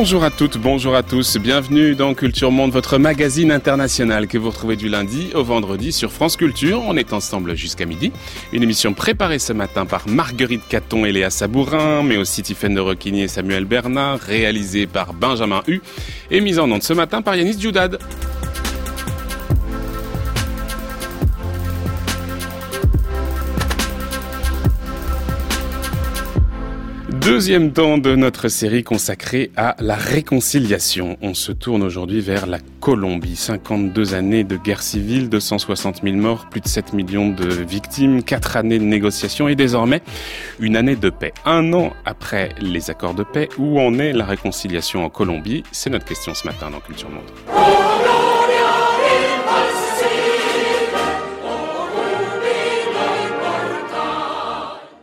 Bonjour à toutes, bonjour à tous, bienvenue dans Culture Monde, votre magazine international que vous retrouvez du lundi au vendredi sur France Culture. On est ensemble jusqu'à midi. Une émission préparée ce matin par Marguerite Caton et Léa Sabourin, mais aussi Tiffaine de Roquigny et Samuel Bernard, réalisée par Benjamin Hu et mise en onde ce matin par Yanis Djoudad. Deuxième temps de notre série consacrée à la réconciliation. On se tourne aujourd'hui vers la Colombie. 52 années de guerre civile, 260 000 morts, plus de 7 millions de victimes, 4 années de négociations et désormais une année de paix. Un an après les accords de paix, où en est la réconciliation en Colombie? C'est notre question ce matin dans Culture Monde.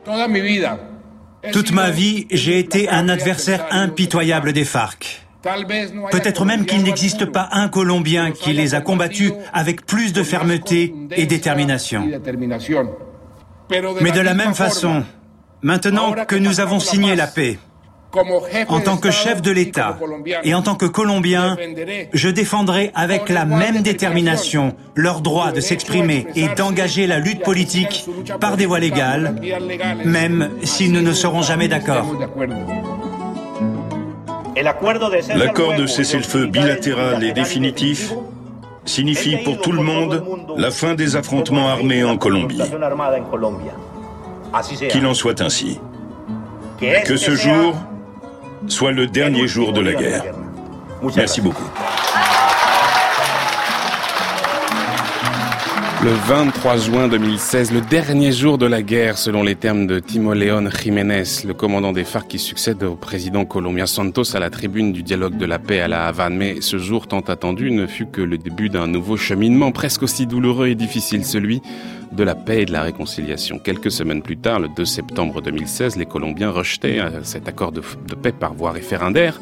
Toda mi vida toute ma vie, j'ai été un adversaire impitoyable des FARC. Peut-être même qu'il n'existe pas un Colombien qui les a combattus avec plus de fermeté et détermination. Mais de la même façon, maintenant que nous avons signé la paix, en tant que chef de l'État et en tant que Colombien, je défendrai avec la même détermination leur droit de s'exprimer et d'engager la lutte politique par des voies légales, même si nous ne serons jamais d'accord. L'accord de cessez-le-feu bilatéral et définitif signifie pour tout le monde la fin des affrontements armés en Colombie. Qu'il en soit ainsi. Que ce jour soit le dernier jour de la guerre. Merci beaucoup. Le 23 juin 2016, le dernier jour de la guerre, selon les termes de Timo León Jiménez, le commandant des FARC qui succède au président colombien Santos à la tribune du dialogue de la paix à la Havane. Mais ce jour tant attendu ne fut que le début d'un nouveau cheminement presque aussi douloureux et difficile, celui de la paix et de la réconciliation. Quelques semaines plus tard, le 2 septembre 2016, les Colombiens rejetaient euh, cet accord de, paix par voie référendaire.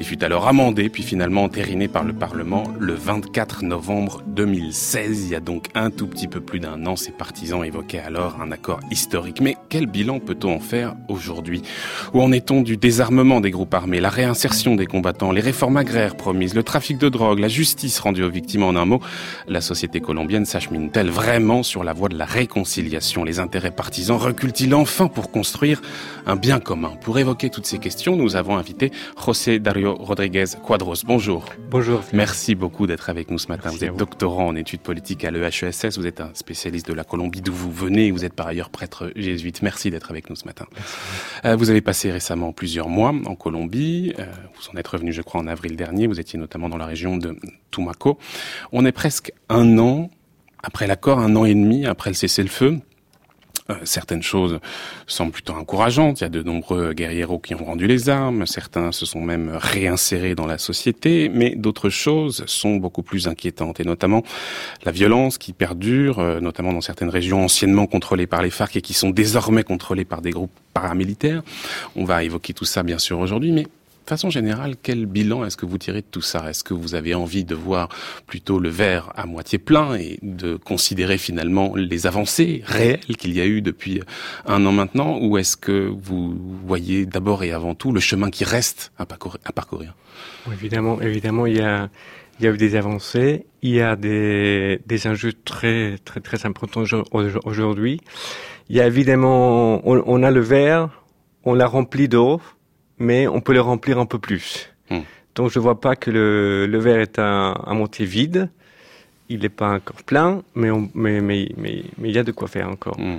Il fut alors amendé, puis finalement entériné par le Parlement le 24 novembre 2016. Il y a donc un tout petit peu plus d'un an, ses partisans évoquaient alors un accord historique. Mais quel bilan peut-on en faire aujourd'hui? Où en est-on du désarmement des groupes armés, la réinsertion des combattants, les réformes agraires promises, le trafic de drogue, la justice rendue aux victimes en un mot? La société colombienne s'achemine-t-elle vraiment sur la voie de la réconciliation? Les intérêts partisans reculent-ils enfin pour construire un bien commun? Pour évoquer toutes ces questions, nous avons invité José Dario Rodriguez Quadros. Bonjour. Bonjour. Merci beaucoup d'être avec nous ce matin. vous êtes doctorant en études politiques à l'EHESS. Vous êtes un spécialiste de la Colombie d'où vous venez. Vous êtes par ailleurs prêtre jésuite. Merci d'être avec nous ce matin. Euh, vous avez passé récemment plusieurs mois en Colombie. Euh, vous en êtes revenu, je crois, en avril dernier. Vous étiez notamment dans la région de Tumaco. On est presque un an après l'accord, un an et demi après le cessez-le-feu, certaines choses sont plutôt encourageantes. Il y a de nombreux guerrieros qui ont rendu les armes, certains se sont même réinsérés dans la société, mais d'autres choses sont beaucoup plus inquiétantes, et notamment la violence qui perdure, euh, notamment dans certaines régions anciennement contrôlées par les FARC et qui sont désormais contrôlées par des groupes paramilitaires. On va évoquer tout ça bien sûr aujourd'hui, mais façon générale, quel bilan est-ce que vous tirez de tout ça? Est-ce que vous avez envie de voir plutôt le verre à moitié plein et de considérer finalement les avancées réelles qu'il y a eu depuis un an maintenant? Ou est-ce que vous voyez d'abord et avant tout le chemin qui reste à parcourir, Évidemment, évidemment, il y a, eu des avancées, il y a des, enjeux très, très, très importants aujourd'hui. Il y a évidemment, on a le verre, on l'a rempli d'eau, mais on peut le remplir un peu plus. Hmm. Donc je vois pas que le, le verre est à, à moitié vide il n'est pas encore plein, mais, mais, mais, mais, il y a de quoi faire encore. Hmm.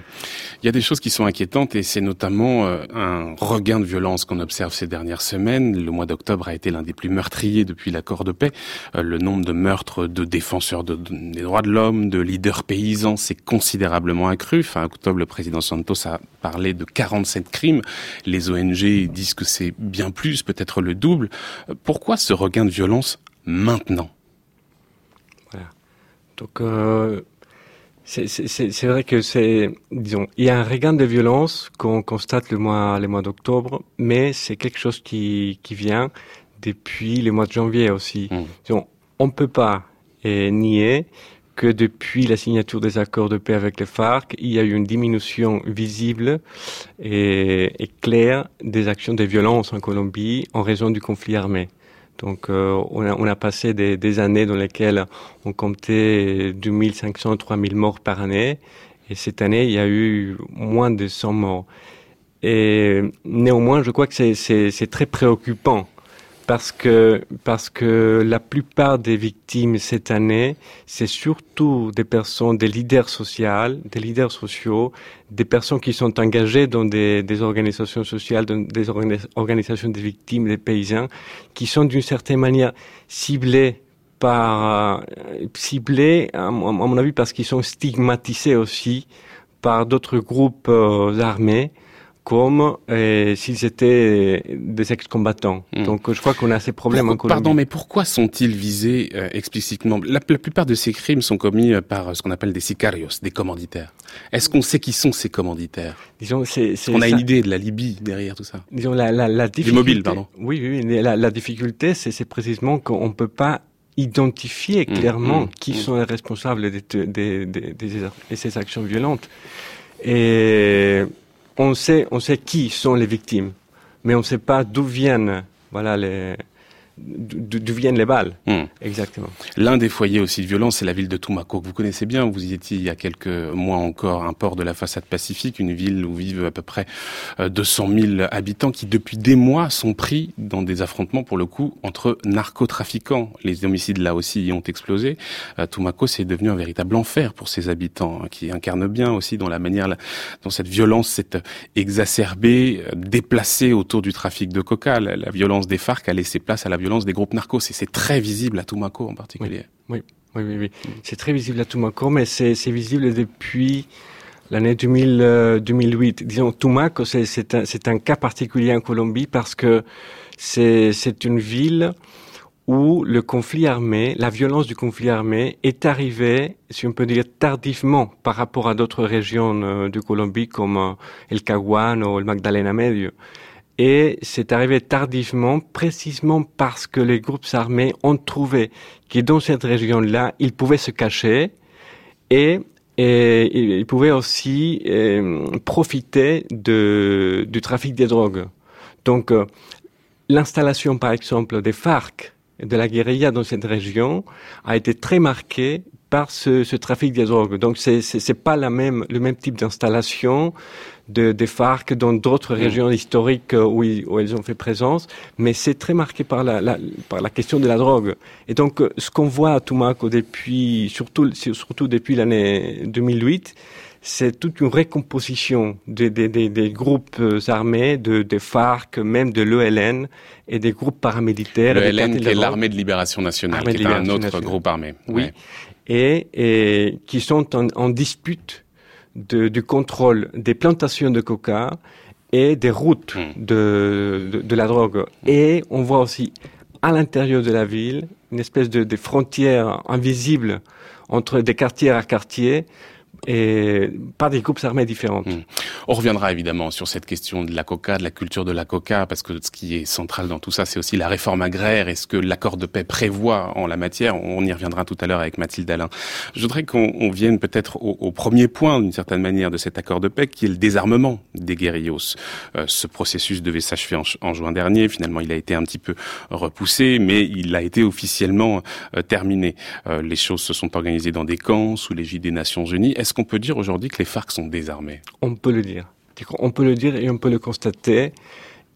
Il y a des choses qui sont inquiétantes et c'est notamment euh, un regain de violence qu'on observe ces dernières semaines. Le mois d'octobre a été l'un des plus meurtriers depuis l'accord de paix. Euh, le nombre de meurtres de défenseurs des droits de l'homme, de leaders paysans s'est considérablement accru. Fin octobre, le président Santos a parlé de 47 crimes. Les ONG disent que c'est bien plus, peut-être le double. Euh, pourquoi ce regain de violence maintenant? Donc, euh, c'est vrai que c'est, disons, il y a un regain de violence qu'on constate le mois, les mois d'octobre, mais c'est quelque chose qui, qui vient depuis les mois de janvier aussi. Mmh. on ne peut pas nier que depuis la signature des accords de paix avec les FARC, il y a eu une diminution visible et, claire des actions de violence en Colombie en raison du conflit armé. Donc euh, on, a, passé des, des, années dans lesquelles on comptait 2500, 3000 morts par année. Et cette année, il y a eu moins de 100 morts. Et néanmoins, je crois que c'est très préoccupant parce que, parce que la plupart des victimes cette année, c'est surtout des personnes, des leaders sociaux, des leaders sociaux, des personnes qui sont engagées dans des, organisations sociales, dans des organisations des victimes, des paysans, qui sont d'une certaine manière ciblées par, euh, ciblés, à mon avis, parce qu'ils sont stigmatisés aussi par d'autres groupes euh, armés comme euh, s'ils étaient des ex-combattants. Hmm. Donc je crois qu'on a ces problèmes en Colombie. Pardon, mais pourquoi sont-ils visés euh, explicitement? La, plupart de ces crimes sont commis euh, par ce qu'on appelle des sicarios, des commanditaires. Est-ce qu'on sait qui sont ces commanditaires? Disons, c'est, on a une idée de la Libye derrière tout ça. Disons la, la, la difficulté. mobiles, pardon. Oui, oui. La, la difficulté, c'est, c'est précisément qu'on ne peut pas identifier hmm, clairement hmm, qui sont les responsables de, de, de ces actions violentes. Et on sait, on sait qui sont les victimes, mais on ne sait pas d'où viennent, voilà, les, d'où viennent les balles. Hmm. Exactement. L'un des foyers aussi de violence, c'est la ville de Tumaco, que vous connaissez bien. Vous y étiez il y a quelques mois encore, un port de la façade pacifique, une ville où vivent à peu près 200 euh, 000 habitants qui, depuis des mois, sont pris dans des affrontements, pour le coup, entre narcotrafiquants. Les homicides, là aussi, y ont explosé. Euh, Tumaco, c'est devenu un véritable enfer pour ses habitants, hein, qui incarnent bien aussi dans la manière dont cette violence s'est exacerbée, euh, déplacée autour du trafic de coca. La violence des FARC a laissé place à la violence des groupes narcos. C'est très visible à Tumaco en particulier. Oui, oui, oui. C'est très visible à Tumaco, mais c'est visible depuis l'année 2008. Euh, Disons, Tumaco, c'est un, cas particulier en Colombie parce que c'est une ville où le conflit armé, la violence du conflit armé est arrivée, si on peut dire, tardivement par rapport à d'autres régions euh, de Colombie comme euh, el Caguán ou le Magdalena Medio. Et c'est arrivé tardivement, précisément parce que les groupes armés ont trouvé que dans cette région-là, ils pouvaient se cacher et, ils pouvaient aussi euh, profiter du trafic des drogues. Donc, euh, l'installation, par exemple, des FARC, de la guérilla dans cette région, a été très marquée par ce, trafic des drogues. Donc, c'est c'est pas la même le même type d'installation de, des FARC dans d'autres mm. régions historiques euh, où, où, elles ont fait présence, mais c'est très marqué par la, la, par la question de la drogue. Et donc, euh, ce qu'on voit à Tumaco depuis, surtout, surtout depuis l'année 2008, c'est toute une récomposition des, des, des, des groupes euh, armés, de, des FARC, même de l'ELN et des groupes paramilitaires. L'ELN qui est l'armée de libération nationale, qui est un autre groupe armé. Oui. Et, et, qui sont en, en dispute de, du contrôle des plantations de coca et des routes hmm. de, de, la drogue. Et on voit aussi à l'intérieur de la ville une espèce de, de frontière invisible entre des quartiers à quartiers et pas des groupes armés différents. Hmm. On reviendra évidemment sur cette question de la coca, de la culture de la coca, parce que ce qui est central dans tout ça, c'est aussi la réforme agraire et ce que l'accord de paix prévoit en la matière. On y reviendra tout à l'heure avec Mathilde Alain. Je voudrais qu'on vienne peut-être au, premier point, d'une certaine manière, de cet accord de paix, qui est le désarmement des guérillos. Euh, ce processus devait s'achever en, juin dernier. Finalement, il a été un petit peu repoussé, mais il a été officiellement euh, terminé. Euh, les choses se sont organisées dans des camps sous l'égide des Nations Unies. Qu'on peut dire aujourd'hui que les FARC sont désarmés? On peut le dire. On peut le dire et on peut le constater.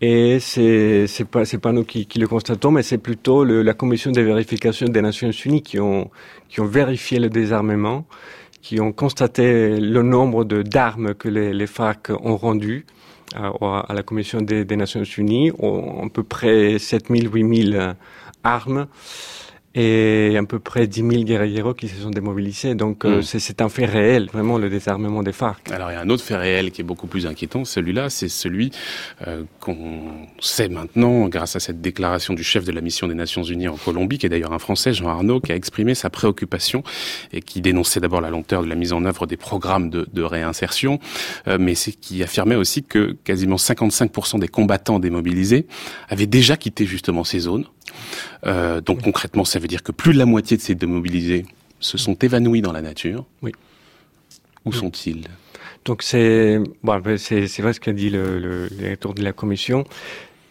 Et c'est c'est pas nous qui, le constatons, mais c'est plutôt la commission de vérification des Nations Unies qui ont vérifié le désarmement, qui ont constaté le nombre de d'armes que les, FARC ont rendues à, la commission des, des Nations Unies, à peu près 7000 8000 armes et à peu près 10 000 guerrieros qui se sont démobilisés. Donc euh, hmm. c'est un fait réel, vraiment, le désarmement des FARC. Alors il y a un autre fait réel qui est beaucoup plus inquiétant. Celui-là, c'est celui euh, qu'on sait maintenant, grâce à cette déclaration du chef de la mission des Nations Unies en Colombie, qui est d'ailleurs un Français, Jean Arnaud, qui a exprimé sa préoccupation et qui dénonçait d'abord la lenteur de la mise en œuvre des programmes de, de réinsertion, euh, mais c'est qui affirmait aussi que quasiment 55% des combattants démobilisés avaient déjà quitté justement ces zones. Euh, donc concrètement, ça veut dire que plus de la moitié de ces démobilisés se sont évanouis dans la nature. Oui. Où sont-ils? Donc c'est bon, c'est vrai ce qu'a dit le, le, directeur de la commission.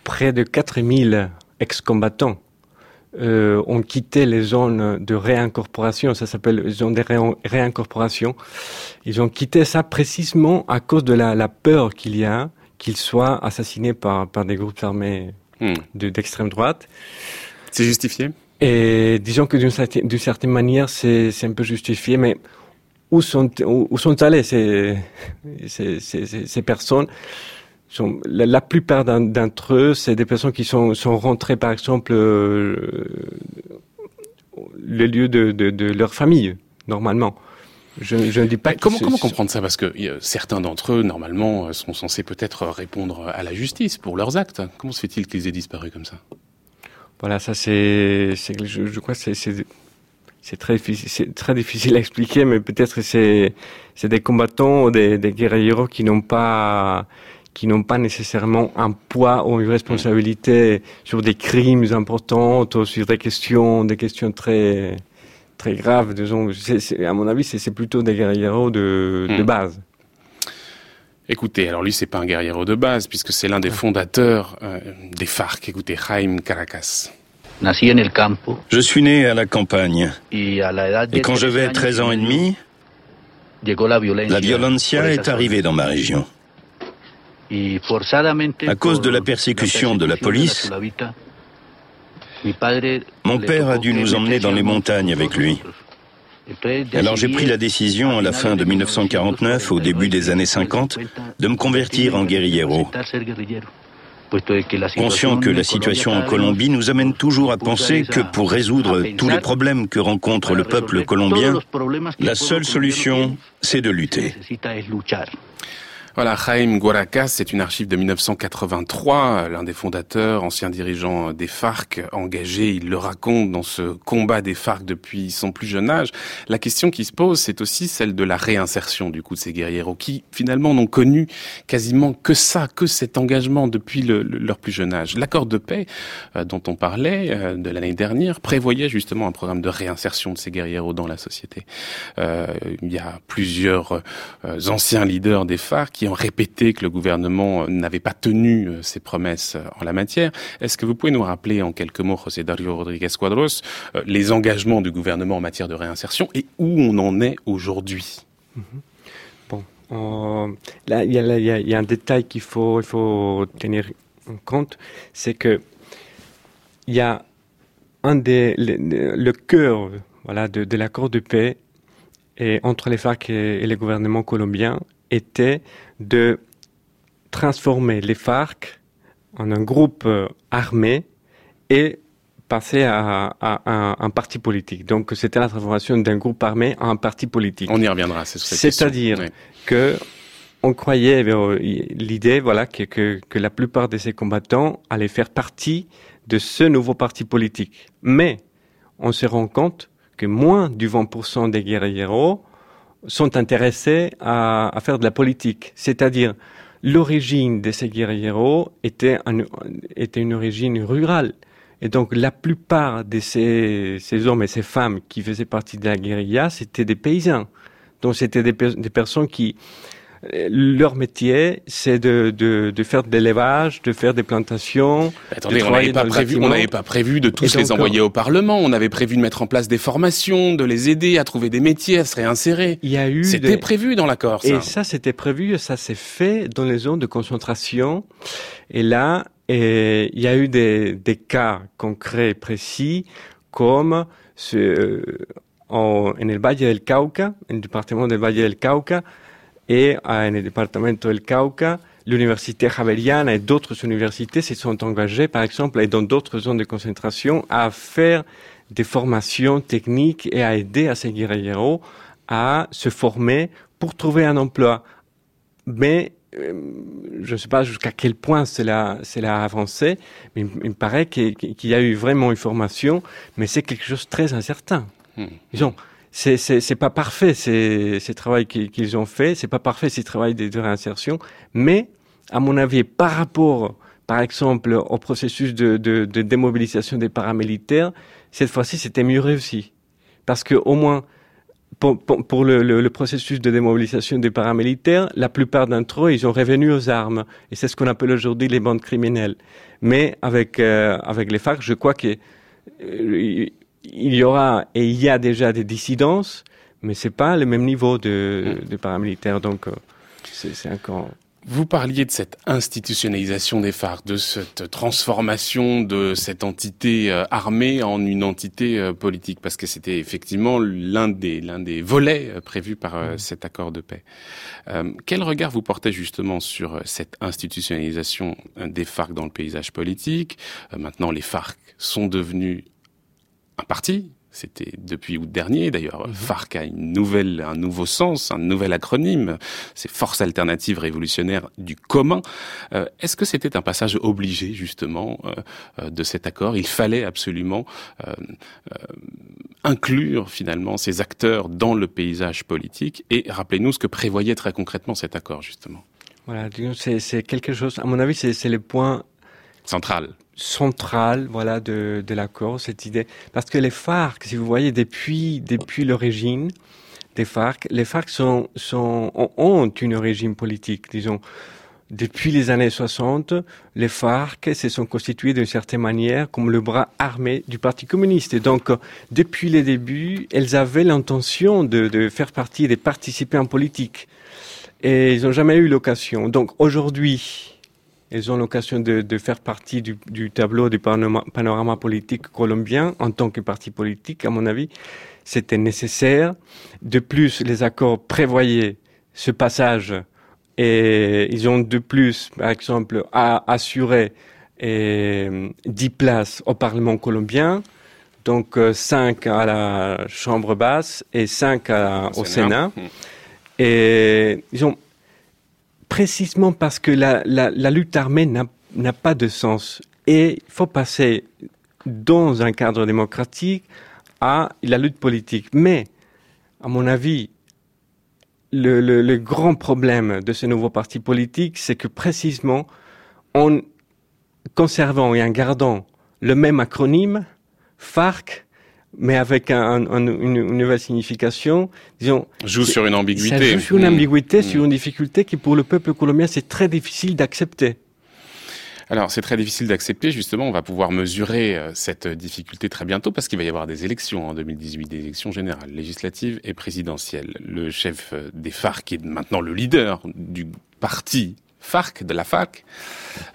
Près de 4000 ex-combattants euh, ont quitté les zones de réincorporation, ça s'appelle zone de réincorporation. Ils ont quitté ça précisément à cause de la, la peur qu'il y a qu'ils soient assassinés par, par des groupes armés hmm. d'extrême droite. C'est justifié? Et disons que d'une certaine, certaine manière, c'est un peu justifié, mais où sont, où, sont allées ces, ces, ces, ces personnes? Sont, la, plupart d'entre eux, c'est des personnes qui sont, sont rentrées, par exemple, euh, le lieu de, de, de, leur famille, normalement. Je, je ne dis pas. comment, comment comprendre ça? Parce que certains d'entre eux, normalement, sont censés peut-être répondre à la justice pour leurs actes. Comment se fait-il qu'ils aient disparu comme ça? Voilà, ça c'est, je, je crois c'est c'est très difficile, c'est très difficile à expliquer, mais peut-être c'est c'est des combattants ou des, des guerrieros qui n'ont pas qui n'ont pas nécessairement un poids ou une responsabilité sur des crimes importants ou sur des questions des questions très très graves. Disons, à mon avis, c'est plutôt des guerrieros de, de hmm. base. Écoutez, alors lui, c'est pas un guerriero de base, puisque c'est l'un des fondateurs euh, des FARC. Écoutez, Jaime Caracas. Je suis né à la campagne. Et quand j'avais 13 ans et demi, la violencia est arrivée dans ma région. À cause de la persécution de la police, mon père a dû nous emmener dans les montagnes avec lui. Alors j'ai pris la décision à la fin de 1949, au début des années 50, de me convertir en guerriero. Conscient que la situation en Colombie nous amène toujours à penser que pour résoudre tous les problèmes que rencontre le peuple colombien, la seule solution, c'est de lutter. Voilà, Guaracas, c'est une archive de 1983, l'un des fondateurs, ancien dirigeant des FARC, engagé, il le raconte, dans ce combat des FARC depuis son plus jeune âge. La question qui se pose, c'est aussi celle de la réinsertion du coup de ces guerrieros qui finalement n'ont connu quasiment que ça, que cet engagement depuis leur plus jeune âge. L'accord de paix euh, dont on parlait euh, de l'année dernière prévoyait justement un programme de réinsertion de ces guerrieros dans la société. Euh, il y a plusieurs anciens leaders des FARC qui ont répété que le gouvernement n'avait pas tenu euh, ses promesses euh, en la matière. Est-ce que vous pouvez nous rappeler en quelques mots, José Dario Rodriguez Cuadros, euh, les engagements du gouvernement en matière de réinsertion et où on en est aujourd'hui? Mhm. Bon, là, il y, a, un détail qu'il faut, tenir en compte, c'est que il y a un des, le, cœur voilà, de, l'accord de paix et entre les FARC et, et, le gouvernement colombien était de transformer les FARC en un groupe euh, armé et passer à, un, parti politique. Donc c'était la transformation d'un groupe armé en un parti politique. On y reviendra, c'est C'est-à-dire que on croyait euh, l'idée, voilà, que, que, la plupart de ces combattants allaient faire partie de ce nouveau parti politique. Mais on se rend compte que moins du 20% des guerrieros sont intéressés à, faire de la politique. C'est-à-dire, l'origine de ces guerrieros était, une origine rurale. Et donc, la plupart de ces, hommes et ces femmes qui faisaient partie de la guérilla, c'était des paysans. Donc, c'était des personnes qui, leur métier, c'est de, de, de, faire de l'élevage, de faire des plantations. Attendez, on n'avait pas prévu, on n'avait pas prévu de tous les envoyer au Parlement. On avait prévu de mettre en place des formations, de les aider à trouver des métiers, à se réinsérer. Il y a eu. C'était prévu dans l'accord. Et ça, c'était prévu. Ça s'est fait dans les zones de concentration. Et là, et, il y a eu des, des cas concrets précis, comme ce, euh, en, en el Valle del Cauca, en le département del Valle del Cauca, et en le département del Cauca, l'université Javeriana et d'autres universités se sont engagées, par exemple, et dans d'autres zones de concentration, à faire des formations techniques et à aider à ces guerrieros à se former pour trouver un emploi. Mais euh, je ne sais pas jusqu'à quel point cela, cela a avancé, mais il, me paraît qu'il y a eu vraiment une formation, mais c'est quelque chose de très incertain. Hmm. C'est c'est pas parfait c'est ce travail qu'ils ont fait, c'est pas parfait ce travail de, réinsertion, mais à mon avis par rapport par exemple au processus de, démobilisation des paramilitaires, cette fois-ci c'était mieux réussi parce que au moins pour, le, processus de démobilisation des paramilitaires, la plupart d'entre eux, ils ont revenu aux armes. Et c'est ce qu'on appelle aujourd'hui les bandes criminelles. Mais avec, euh, avec les FARC, je crois qu'il euh, y aura et il y a déjà des dissidences, mais c'est pas le même niveau de, de paramilitaires. Donc, euh, c'est encore... Vous parliez de cette institutionnalisation des FARC, de cette transformation de cette entité euh, armée en une entité euh, politique, parce que c'était effectivement l'un des l'un des volets prévus par mmh. cet accord de paix. quel regard vous portez justement sur cette institutionnalisation des FARC dans le paysage politique? Maintenant, les FARC sont devenus un parti, c'était depuis août dernier, d'ailleurs. Mhm. FARC a une nouvelle, un nouveau sens, un nouvel acronyme. C'est Force alternative révolutionnaire du commun. Euh, est-ce que c'était un passage obligé, justement, euh, euh, de cet accord? Il fallait absolument inclure, finalement, ces acteurs dans le paysage politique. Et rappelez-nous ce que prévoyait très concrètement cet accord, justement. Voilà, c'est quelque chose, à mon avis, c'est le point central centrale voilà de, de l'accord cette idée parce que les FARC si vous voyez depuis depuis l'origine des FARC les FARC ont une régime politique disons depuis les années 60, les FARC se sont constitués d'une certaine manière comme le bras armé du Parti communiste. Et donc, depuis les débuts, elles avaient l'intention de, de faire partie de participer en politique. Et ils n'ont jamais eu l'occasion. Donc, aujourd'hui, elles ont l'occasion de, de, faire partie du, du, tableau du panorama, politique colombien en tant que parti politique, à mon avis. C'était nécessaire. De plus, les accords prévoyaient ce passage et ils ont de plus, par exemple, à assurer et, 10 places au Parlement colombien, donc 5 euh, à la Chambre basse et 5 au, Sénat. Mmh. Et ils ont précisément parce que la, lutte armée n'a pas de sens. Et il faut passer dans un cadre démocratique à la lutte politique. Mais, à mon avis, le, le, grand problème de ce nouveau parti politique, c'est que précisément, en conservant et en gardant le même acronyme, FARC, mais avec un, une, nouvelle signification, disons. Joue sur une ambiguïté. Ça joue sur une mm. ambiguïté, sur mm. une difficulté qui pour le peuple colombien c'est très difficile d'accepter. Alors c'est très difficile d'accepter, justement, on va pouvoir mesurer euh, cette difficulté très bientôt parce qu'il va y avoir des élections en 2018, des élections générales, législatives et présidentielles. Le chef euh, des FARC, qui est maintenant le leader du parti FARC, de la FARC,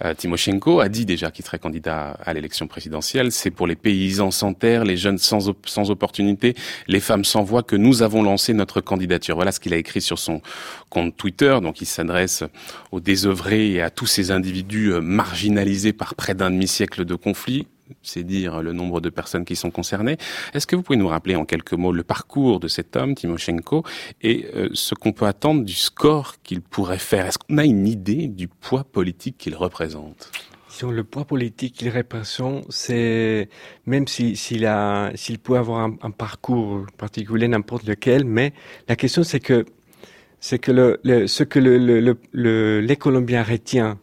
euh, Timoshenko, a dit déjà qu'il serait candidat à l'élection présidentielle. C'est pour les paysans sans terre, les jeunes sans, opportunité, les femmes sans voix que nous avons lancé notre candidature. Voilà ce qu'il a écrit sur son compte Twitter. Donc il s'adresse aux désœuvrés et à tous ces individus euh, marginalisés par près d'un demi-siècle de conflit c'est dire le nombre de personnes qui sont concernées. Est-ce que vous pouvez nous rappeler en quelques mots le parcours de cet homme, Timoshenko, et euh, ce qu'on peut attendre du score qu'il pourrait faire? Est-ce qu'on a une idée du poids politique qu'il représente? Sur le poids politique qu'il représente, c'est même s'il si, peut avoir un, parcours particulier, n'importe lequel, mais la question c'est que c'est que le, ce que le, le, les Colombiens retiennent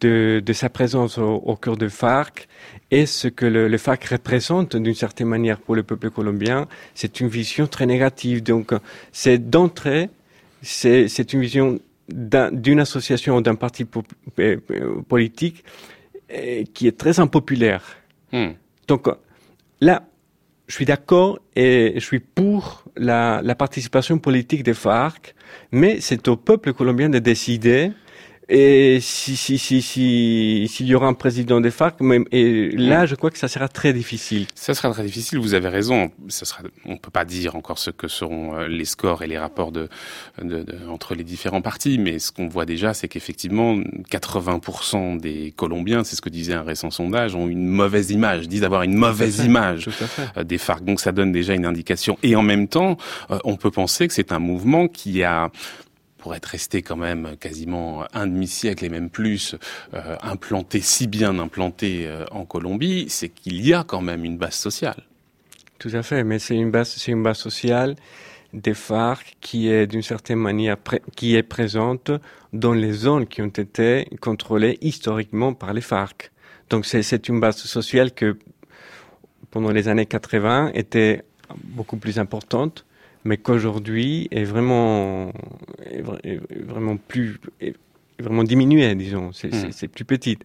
de, de, sa présence au, au cœur de FARC et ce que le, le FARC représente d'une certaine manière pour le peuple colombien, c'est une vision très négative. Donc, c'est d'entrée, c'est une vision d'une association ou d'un parti euh, politique euh, qui est très impopulaire. Hmm. Donc, là, je suis d'accord et je suis pour la, la participation politique des FARC, mais c'est au peuple colombien de décider et si si si si s'il y aura un président des FARC, même, et là, je crois que ça sera très difficile. Ça sera très difficile. Vous avez raison. Ça sera. On peut pas dire encore ce que seront euh, les scores et les rapports de, de, de entre les différents partis, mais ce qu'on voit déjà, c'est qu'effectivement, 80% des Colombiens, c'est ce que disait un récent sondage, ont une mauvaise image, disent avoir une mauvaise image euh, des FARC. Donc ça donne déjà une indication. Et en même temps, euh, on peut penser que c'est un mouvement qui a pour être resté quand même quasiment un demi-siècle et même plus euh, implanté, si bien implanté euh, en Colombie, c'est qu'il y a quand même une base sociale. Tout à fait, mais c'est une base, c'est une base sociale des FARC qui est d'une certaine manière qui est présente dans les zones qui ont été contrôlées historiquement par les FARC. Donc c'est, c'est une base sociale que pendant les années 80 était beaucoup plus importante, mais qu'aujourd'hui est vraiment, est, vraiment plus, est vraiment diminuée, disons. C'est hmm. plus petite.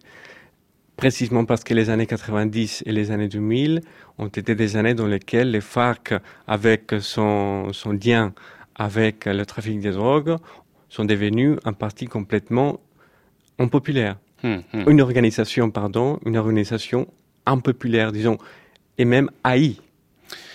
Précisément parce que les années 90 et les années 2000 ont été des années dans lesquelles les FARC, avec son, son lien avec le trafic des drogues, sont devenus un parti complètement impopulaire. Hmm, hmm. Une organisation, pardon, une organisation impopulaire, disons, et même haïe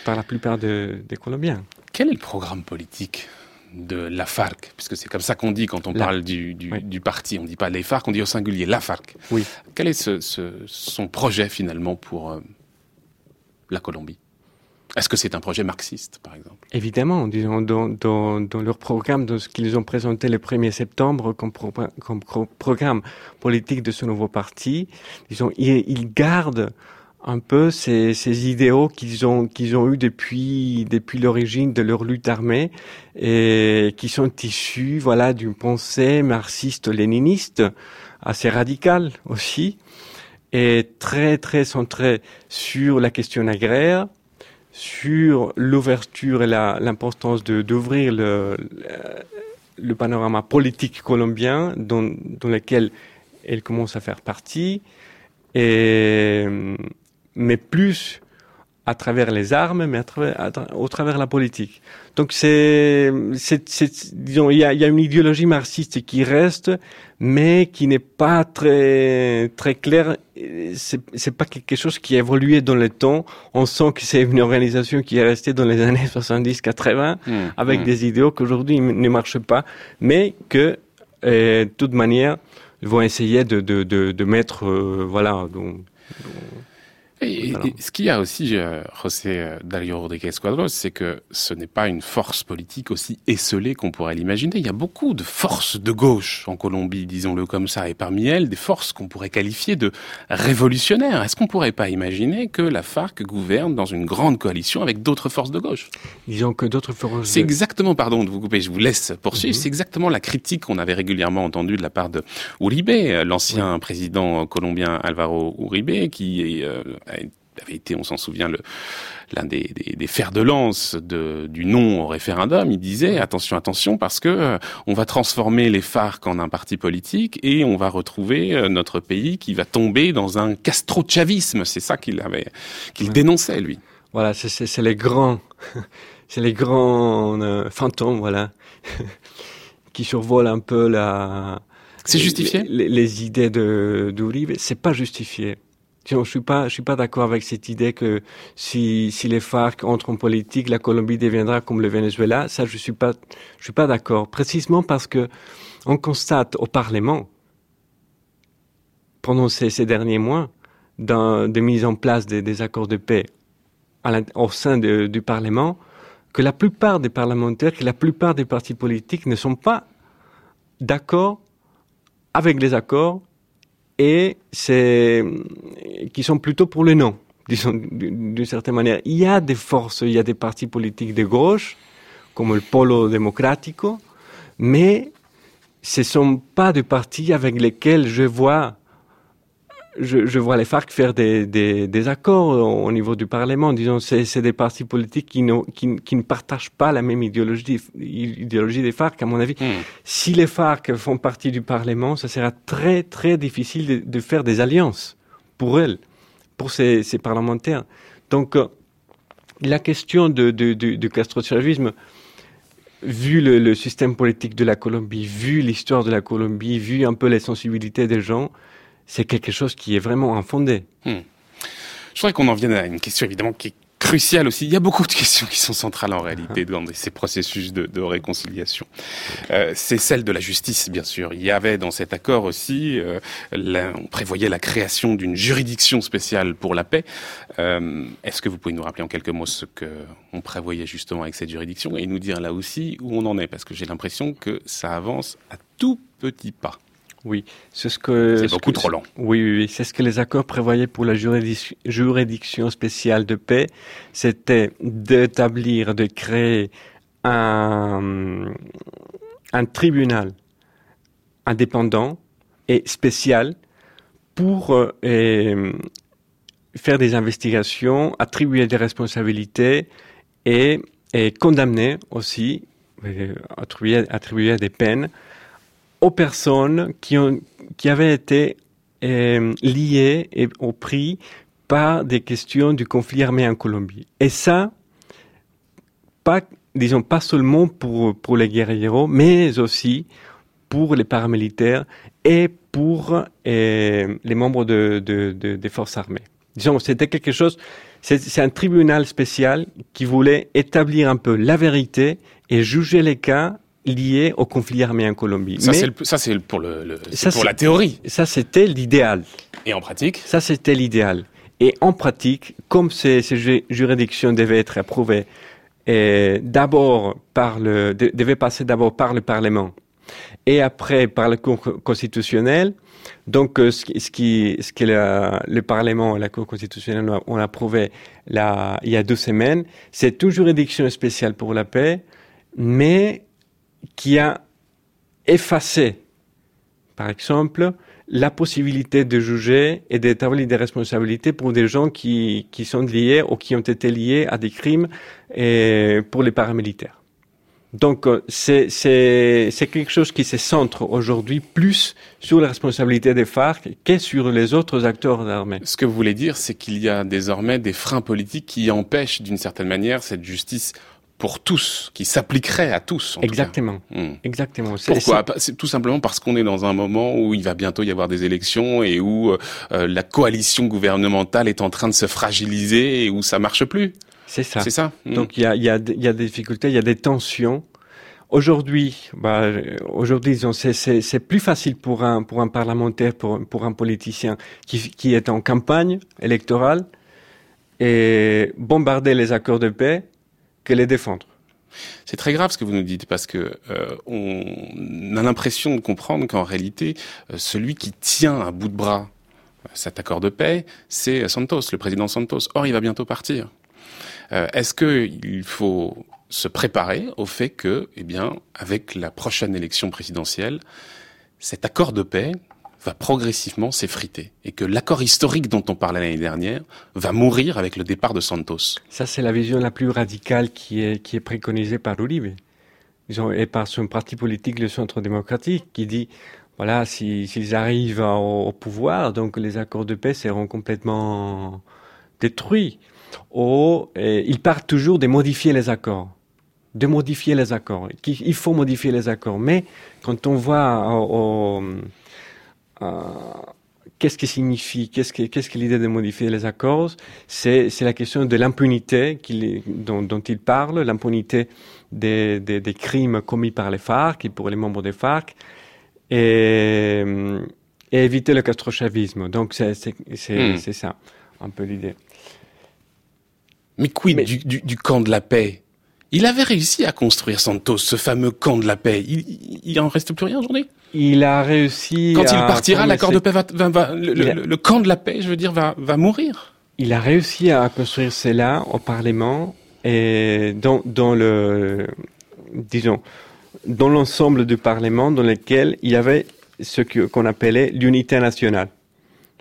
par la plupart des Colombiens. Quel est le programme politique de la FARC, puisque c'est comme ça qu'on dit quand on parle du, parti. On ne dit pas les FARC, on dit au singulier la FARC. Oui. Quel est son projet finalement pour euh, la Colombie? Est-ce que c'est un projet marxiste, par exemple? Évidemment, disons, dans, leur programme, dans ce qu'ils ont présenté le 1er septembre comme, programme politique de ce nouveau parti, disons, ils, gardent un peu ces, idéaux qu'ils ont qu'ils ont eu depuis depuis l'origine de leur lutte armée et qui sont issus voilà d'une pensée marxiste-léniniste assez radicale aussi et très très centrée sur la question agraire sur l'ouverture et l'importance d'ouvrir le, le, panorama politique colombien dans, dans lequel elle commence à faire partie, et, mais plus à travers les armes, mais à travers, au travers la politique. Donc c'est, disons, il y a, y a, une idéologie marxiste qui reste, mais qui n'est pas très très claire. C'est, c'est pas quelque chose qui a évolué dans le temps. On sent que c'est une organisation qui est restée dans les années 70-80 mmh, avec mmh. des idéaux qu'aujourd'hui ne marchent pas, mais que euh, de toute manière vont essayer de de, de, de mettre euh, voilà. Donc, et, ce qu'il y a aussi, euh, José euh, Dario Rodríguez Cuadros, c'est que ce n'est pas une force politique aussi esselée qu'on pourrait l'imaginer. Il y a beaucoup de forces de gauche en Colombie, disons-le comme ça, et parmi elles, des forces qu'on pourrait qualifier de révolutionnaires. Est-ce qu'on pourrait pas imaginer que la FARC gouverne dans une grande coalition avec d'autres forces de gauche? Disons que d'autres forces. C'est exactement, pardon de vous couper, je vous laisse poursuivre. Mhm. C'est exactement la critique qu'on avait régulièrement entendue de la part de Uribe, l'ancien président colombien Alvaro Uribe, qui est euh, avait été, on s'en souvient, l'un des, fers de lance du non au référendum. Il disait attention, attention, parce que euh, on va transformer les FARC en un parti politique et on va retrouver euh, notre pays qui va tomber dans un castro-chavisme. C'est ça qu'il avait, qu'il dénonçait lui. Voilà, c'est les grands, c'est les grands euh, fantômes, voilà, qui survolent un peu la. C'est justifié? Les, idées de d'Uribe, c'est pas justifié. Je suis pas, je suis pas d'accord avec cette idée que si, si les FARC entrent en politique, la Colombie deviendra comme le Venezuela. Ça, je suis pas, je suis pas d'accord. Précisément parce que on constate au Parlement, pendant ces, derniers mois, de mise en place des, accords de paix au sein du Parlement, que la plupart des parlementaires, que la plupart des partis politiques ne sont pas d'accord avec les accords et c'est qui sont plutôt pour le non, disons d'une certaine manière. Il y a des forces, il y a des partis politiques de gauche, comme le Polo Democrático, mais ce ne sont pas des partis avec lesquels je vois je, je, vois les FARC faire des, des, des, accords au niveau du Parlement. Disons, c'est des partis politiques qui, qui, qui, ne partagent pas la même idéologie, idéologie des FARC, à mon avis. Hmm. Si les FARC font partie du Parlement, ça sera très, très difficile de, de faire des alliances pour elles, pour ces, ces parlementaires. Donc, euh, la question de, de, de, vu le, le, système politique de la Colombie, vu l'histoire de la Colombie, vu un peu les sensibilités des gens, c'est quelque chose qui est vraiment infondé. Hmm. Je voudrais qu'on en vienne à une question évidemment qui est cruciale aussi. Il y a beaucoup de questions qui sont centrales en réalité dans ces processus de, de réconciliation. Euh, c'est celle de la justice, bien sûr. Il y avait dans cet accord aussi, euh, on prévoyait la création d'une juridiction spéciale pour la paix. Euh, Est-ce que vous pouvez nous rappeler en quelques mots ce que on prévoyait justement avec cette juridiction et nous dire là aussi où on en est? Parce que j'ai l'impression que ça avance à tout petit pas. Oui, c'est ce que. C'est beaucoup trop lent. Oui, oui, oui. c'est ce que les accords prévoyaient pour la juridiction spéciale de paix. C'était d'établir, de créer un, un tribunal indépendant et spécial pour euh, faire des investigations, attribuer des responsabilités et, et condamner aussi, attribuer, attribuer des peines aux personnes qui, ont, qui avaient été euh, liées et au prix par des questions du conflit armé en Colombie. Et ça, pas, disons, pas seulement pour, pour les guerrilleros, mais aussi pour les paramilitaires et pour euh, les membres de, de, de, des forces armées. Disons, c'était quelque chose, c'est un tribunal spécial qui voulait établir un peu la vérité et juger les cas liés au conflit armé en Colombie. Ça, c'est pour, le, le pour la théorie. Ça, c'était l'idéal. Et en pratique? Ça, c'était l'idéal. Et en pratique, comme ces, ces juridictions devaient être approuvées, d'abord par le, devaient passer d'abord par le Parlement et après par le Cour constitutionnelle, donc, euh, ce, qui, ce que le Parlement et la Cour constitutionnelle ont approuvé là, il y a deux semaines, c'est une juridiction spéciale pour la paix, mais qui a effacé, par exemple, la possibilité de juger et d'établir des responsabilités pour des gens qui, qui sont liés ou qui ont été liés à des crimes et pour les paramilitaires. Donc, euh, c'est quelque chose qui se centre aujourd'hui plus sur la responsabilité des FARC que sur les autres acteurs armés. Ce que vous voulez dire, c'est qu'il y a désormais des freins politiques qui empêchent d'une certaine manière cette justice pour tous, qui s'appliquerait à tous. En Exactement. Tout. Hmm. Exactement. Pourquoi C'est tout simplement parce qu'on est dans un moment où il va bientôt y avoir des élections et où euh, la coalition gouvernementale est en train de se fragiliser et où ça marche plus. C'est ça. C'est ça. Hmm. Donc il y a, y, a, y a des difficultés, il y a des tensions. Aujourd'hui, bah, aujourd'hui, c'est plus facile pour un pour un parlementaire, pour pour un politicien qui qui est en campagne électorale et bombarder les accords de paix que les défendre. C'est très grave ce que vous nous dites parce que euh, on a l'impression de comprendre qu'en réalité, euh, celui qui tient à bout de bras euh, cet accord de paix, c'est Santos, le président Santos. Or, il va bientôt partir. Est-ce qu'il faut se préparer au fait que, eh bien, avec la prochaine élection présidentielle, cet accord de paix va progressivement s'effriter et que l'accord historique dont on parlait l'année dernière va mourir avec le départ de Santos. Ça, c'est la vision la plus radicale qui est, qui est préconisée par Uribe et par son parti politique, le Centre démocratique, qui dit voilà, s'ils arrivent au, pouvoir, donc les accords de paix seront complètement détruits. Ou ils partent toujours de modifier les accords de modifier les accords. Il faut modifier les accords. Mais quand on voit au, qu'est-ce que signifie, qu'est-ce que, qu'est-ce que l'idée de modifier les accords? C'est, c'est la question de l'impunité dont, dont il parle, l'impunité des, des, des, crimes commis par les FARC et pour les membres des FARC, et, et éviter le castrochavisme. Donc c'est, c'est, c'est, hmm. c'est ça, un peu l'idée. Mais quid du, du, du camp de la paix? Il avait réussi à construire Santos, ce fameux camp de la paix. Il, il en reste plus rien aujourd'hui? Il a réussi. Quand il partira, l'accord de paix va, va, le, camp de la paix, je veux dire, va, va mourir. Il a réussi à construire cela au Parlement et dans, dans le, disons, dans l'ensemble du Parlement dans lequel il y avait ce qu'on appelait l'unité nationale.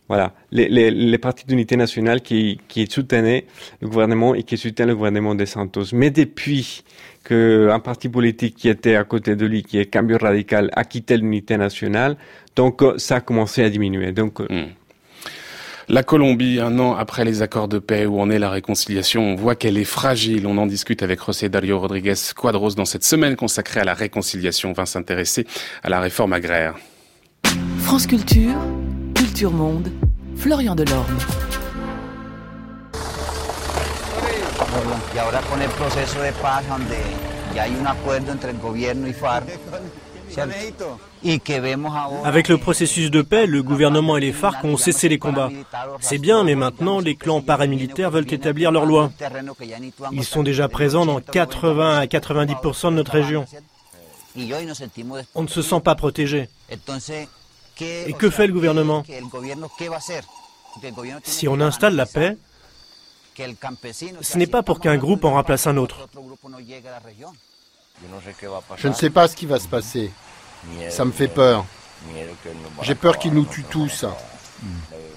Voilà, les, les, les partis d'unité nationale qui, qui soutenaient le gouvernement et qui soutiennent le gouvernement de Santos. Mais depuis qu'un parti politique qui était à côté de lui, qui est Cambio Radical, a quitté l'unité nationale, donc euh, ça a commencé à diminuer. Donc euh, hmm. La Colombie, un an après les accords de paix où en est la réconciliation, on voit qu'elle est fragile. On en discute avec José Dario Rodriguez Quadros dans cette semaine consacrée à la réconciliation. On va s'intéresser à la réforme agraire. France Culture, Culture Monde, Florian Delorme. Y ahora con el proceso de paz donde ya hay un acuerdo entre el gobierno y FARC. Avec le processus de paix, le gouvernement et les FARC ont cessé les combats. C'est bien, mais maintenant, les clans paramilitaires veulent établir leurs lois. Ils sont déjà présents dans 80 à 90% de notre région. On ne se sent pas protégé. Et que fait le gouvernement Si on installe la paix, ce n'est pas pour qu'un groupe en remplace un autre. Je ne sais pas ce qui va se passer. Ça me fait peur. J'ai peur qu'ils nous tuent tous.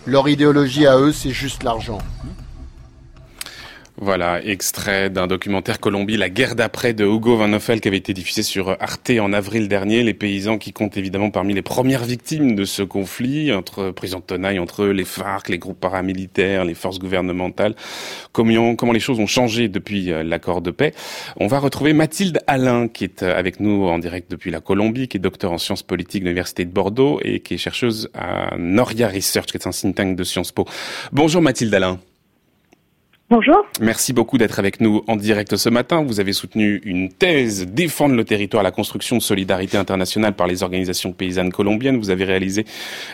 Leur idéologie à eux, c'est juste l'argent. Voilà, extrait d'un documentaire Colombie, La guerre d'après de Hugo Van Hoffel qui avait été diffusé sur Arte en avril dernier. Les paysans qui comptent évidemment parmi les premières victimes de ce conflit entre président de Tonaille, entre les FARC, les groupes paramilitaires, les forces gouvernementales. Comment, comment les choses ont changé depuis euh, l'accord de paix. On va retrouver Mathilde Alain qui est euh, avec nous en direct depuis la Colombie, qui est docteur en sciences politiques de l'Université de Bordeaux et qui est chercheuse à Noria Research, qui est un think tank de Sciences Po. Bonjour Mathilde Alain. Bonjour. Merci beaucoup d'être avec nous en direct ce matin. Vous avez soutenu une thèse défendre le territoire, la construction de solidarité internationale par les organisations paysannes colombiennes. Vous avez réalisé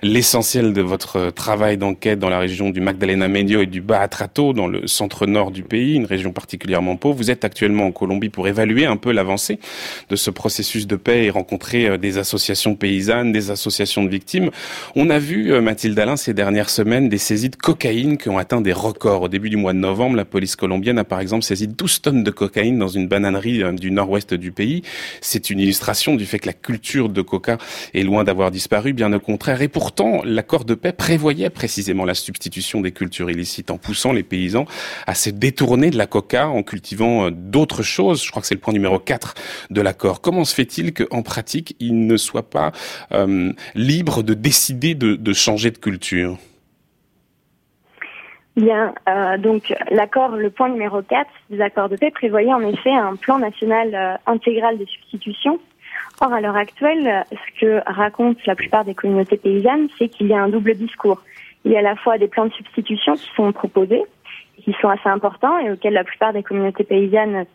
l'essentiel de votre travail d'enquête dans la région du Magdalena Medio et du Bas-Atrato, dans le centre-nord du pays, une région particulièrement pauvre. Vous êtes actuellement en Colombie pour évaluer un peu l'avancée de ce processus de paix et rencontrer euh, des associations paysannes, des associations de victimes. On a vu, euh, Mathilde Alain, ces dernières semaines, des saisies de cocaïne qui ont atteint des records au début du mois de novembre la police colombienne a par exemple saisi 12 tonnes de cocaïne dans une bananerie euh, du nord-ouest du pays. C'est une illustration du fait que la culture de coca est loin d'avoir disparu, bien au contraire. Et pourtant, l'accord de paix prévoyait précisément la substitution des cultures illicites en poussant les paysans à se détourner de la coca en cultivant euh, d'autres choses. Je crois que c'est le point numéro 4 de l'accord. Comment se fait-il qu'en pratique, ils ne soient pas euh, libres de décider de, de changer de culture? Bien, euh, donc l'accord, le point numéro 4 des accords de paix prévoyait en effet un plan national euh, intégral de substitution. Or, à l'heure actuelle, ce que racontent la plupart des communautés paysannes, c'est qu'il y a un double discours. Il y a à la fois des plans de substitution qui sont proposés, qui sont assez importants et auxquels la plupart des communautés paysannes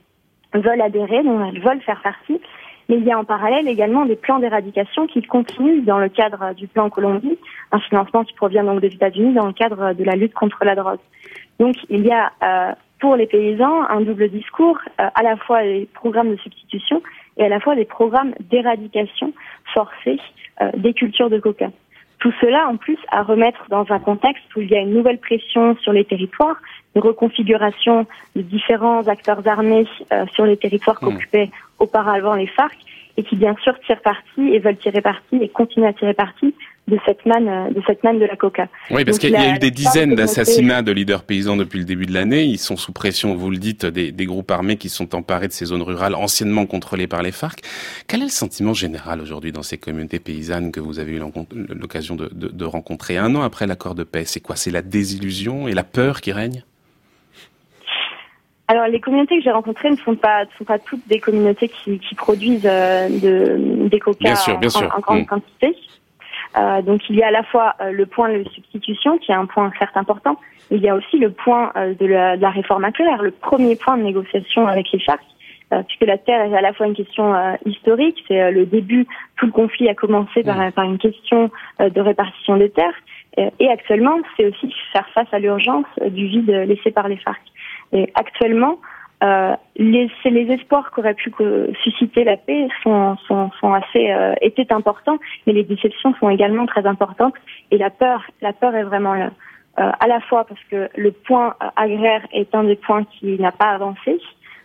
veulent adhérer, dont elles veulent faire partie, mais il y a en parallèle également des plans d'éradication qui continuent dans le cadre du plan Colombie, un financement qui provient donc des États-Unis dans le cadre de la lutte contre la drogue. Donc il y a euh, pour les paysans un double discours, euh, à la fois des programmes de substitution et à la fois des programmes d'éradication forcée euh, des cultures de coca. Tout cela, en plus, à remettre dans un contexte où il y a une nouvelle pression sur les territoires, une reconfiguration de différents acteurs armés sur les territoires mmh. qu'occupaient auparavant les FARC et qui bien sûr tirent parti et veulent tirer parti et continuent à tirer parti de cette manne de cette manne de la coca. Oui, parce qu'il y a eu des dizaines d'assassinats de leaders paysans depuis le début de l'année. Ils sont sous pression, vous le dites, des, des, groupes armés qui sont emparés de ces zones rurales anciennement contrôlées par les FARC. Quel est le sentiment général aujourd'hui dans ces communautés paysannes que vous avez eu l'occasion de, de, de rencontrer un an après l'accord de paix? C'est quoi? C'est la désillusion et la peur qui règnent alors les communautés que j'ai rencontrées ne sont pas, sont pas toutes des communautés qui, qui produisent euh, de, des coca en, grande mm. quantité. Euh, donc il y a à la fois euh, le point de substitution qui est un point certes important, mais il y a aussi le point euh, de, la, de, la, réforme agraire, le premier point de négociation avec les FARC, puisque la terre est à la fois une question historique, c'est le début, tout le conflit a commencé par, mm. par une question de répartition des terres, et actuellement c'est aussi faire face à l'urgence du vide laissé par les FARC. Et actuellement, euh, les, les espoirs qu'aurait pu susciter la paix sont, sont, sont assez euh, étaient importants, mais les déceptions sont également très importantes. Et la peur, la peur est vraiment là. Euh, à la fois parce que le point agraire est un des points qui n'a pas avancé,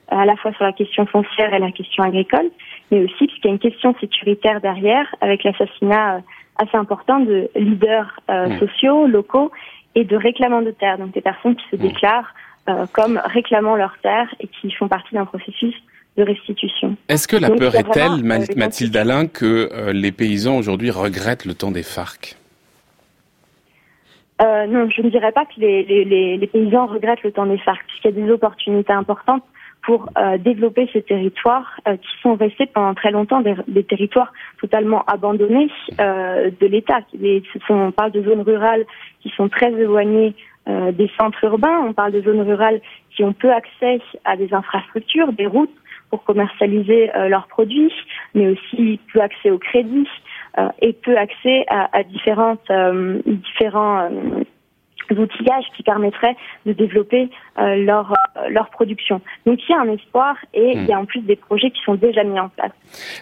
à la fois sur la question foncière et la question agricole, mais aussi parce qu'il y a une question sécuritaire derrière, avec l'assassinat assez important de leaders mmh. sociaux, locaux et de réclamants de terre, donc des personnes qui se mmh. déclarent euh, comme réclamant leurs terres et qui font partie d'un processus de restitution. Est-ce que la peur est telle, Mathilde Alain, que euh, les paysans aujourd'hui regrettent le temps des FARC? Euh, non, je ne dirais pas que les, les, les, paysans regrettent le temps des FARC, puisqu'il y a des opportunités importantes pour euh, développer ces territoires euh, qui sont restés pendant très longtemps des, des territoires totalement abandonnés euh, de l'État. On parle de zones rurales qui sont très éloignées euh, des centres urbains, on parle de zones rurales qui ont peu accès à des infrastructures, des routes pour commercialiser euh, leurs produits, mais aussi peu accès au crédit euh, et peu accès à, à différentes, différents outillages qui permettraient de développer euh, leur, euh, leur production. Donc il y a un espoir et il y a en plus des projets qui sont déjà mis en place.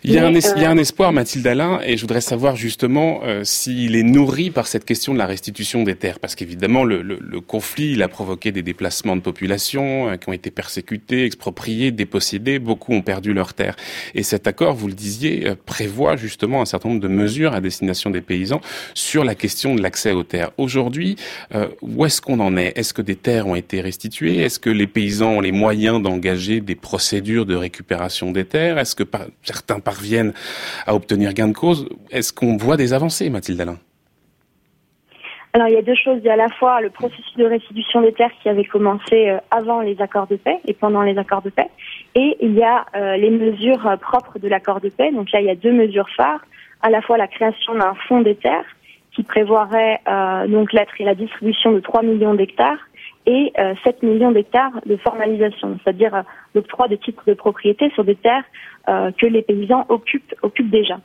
Il y, a un, il y a un euh, espoir, Mathilde Alain, et je voudrais savoir justement s'il est nourri par cette question de la restitution des terres, parce qu'évidemment le, le, le, conflit il a provoqué des déplacements de population qui ont été persécutés, expropriés, dépossédés, beaucoup ont perdu leurs terres. Et cet accord, vous le disiez, prévoit justement un certain nombre de mesures à destination des paysans sur la question de l'accès aux terres. Aujourd'hui, où est-ce qu'on en est? Est-ce que des terres ont été restituées? Est-ce que les paysans ont les moyens d'engager des procédures de récupération des terres? Est-ce que certains parviennent à obtenir gain de cause? Est-ce qu'on voit des avancées, Mathilde Alain? Alors il y a deux choses. Il y a à la fois le processus de restitution des terres qui avait commencé euh, avant les accords de paix et pendant les accords de paix. Et il y a euh, les mesures euh, propres de l'accord de paix. Donc là, il y a deux mesures phares. À la fois la création d'un fonds des terres qui prévoirait donc l'être et la distribution de 3 millions d'hectares et 7 millions d'hectares de formalisation, c'est-à-dire l'octroi de titres de propriété sur des terres que les paysans occupent, déjà.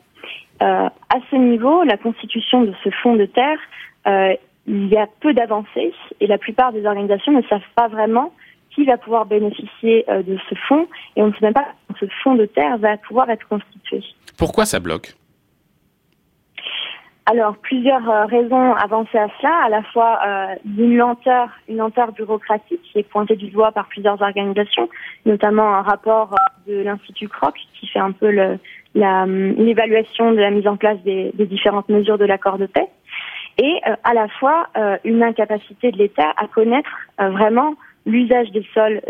à ce niveau, la constitution de ce fonds de terres euh, il y a peu d'avancées et la plupart des organisations ne savent pas vraiment qui va pouvoir bénéficier euh, de ce fonds et on ne sait même pas quand ce fonds de terre va pouvoir être constitué. Pourquoi ça bloque? Alors, plusieurs euh, raisons avancées à cela, à la fois euh, une lenteur, une lenteur bureaucratique qui est pointée du doigt par plusieurs organisations, notamment un rapport de l'Institut Croc qui fait un peu l'évaluation de la mise en place des différentes mesures de l'accord de paix. Et euh, à la fois euh, une incapacité de l'État à connaître euh, vraiment l'usage des sols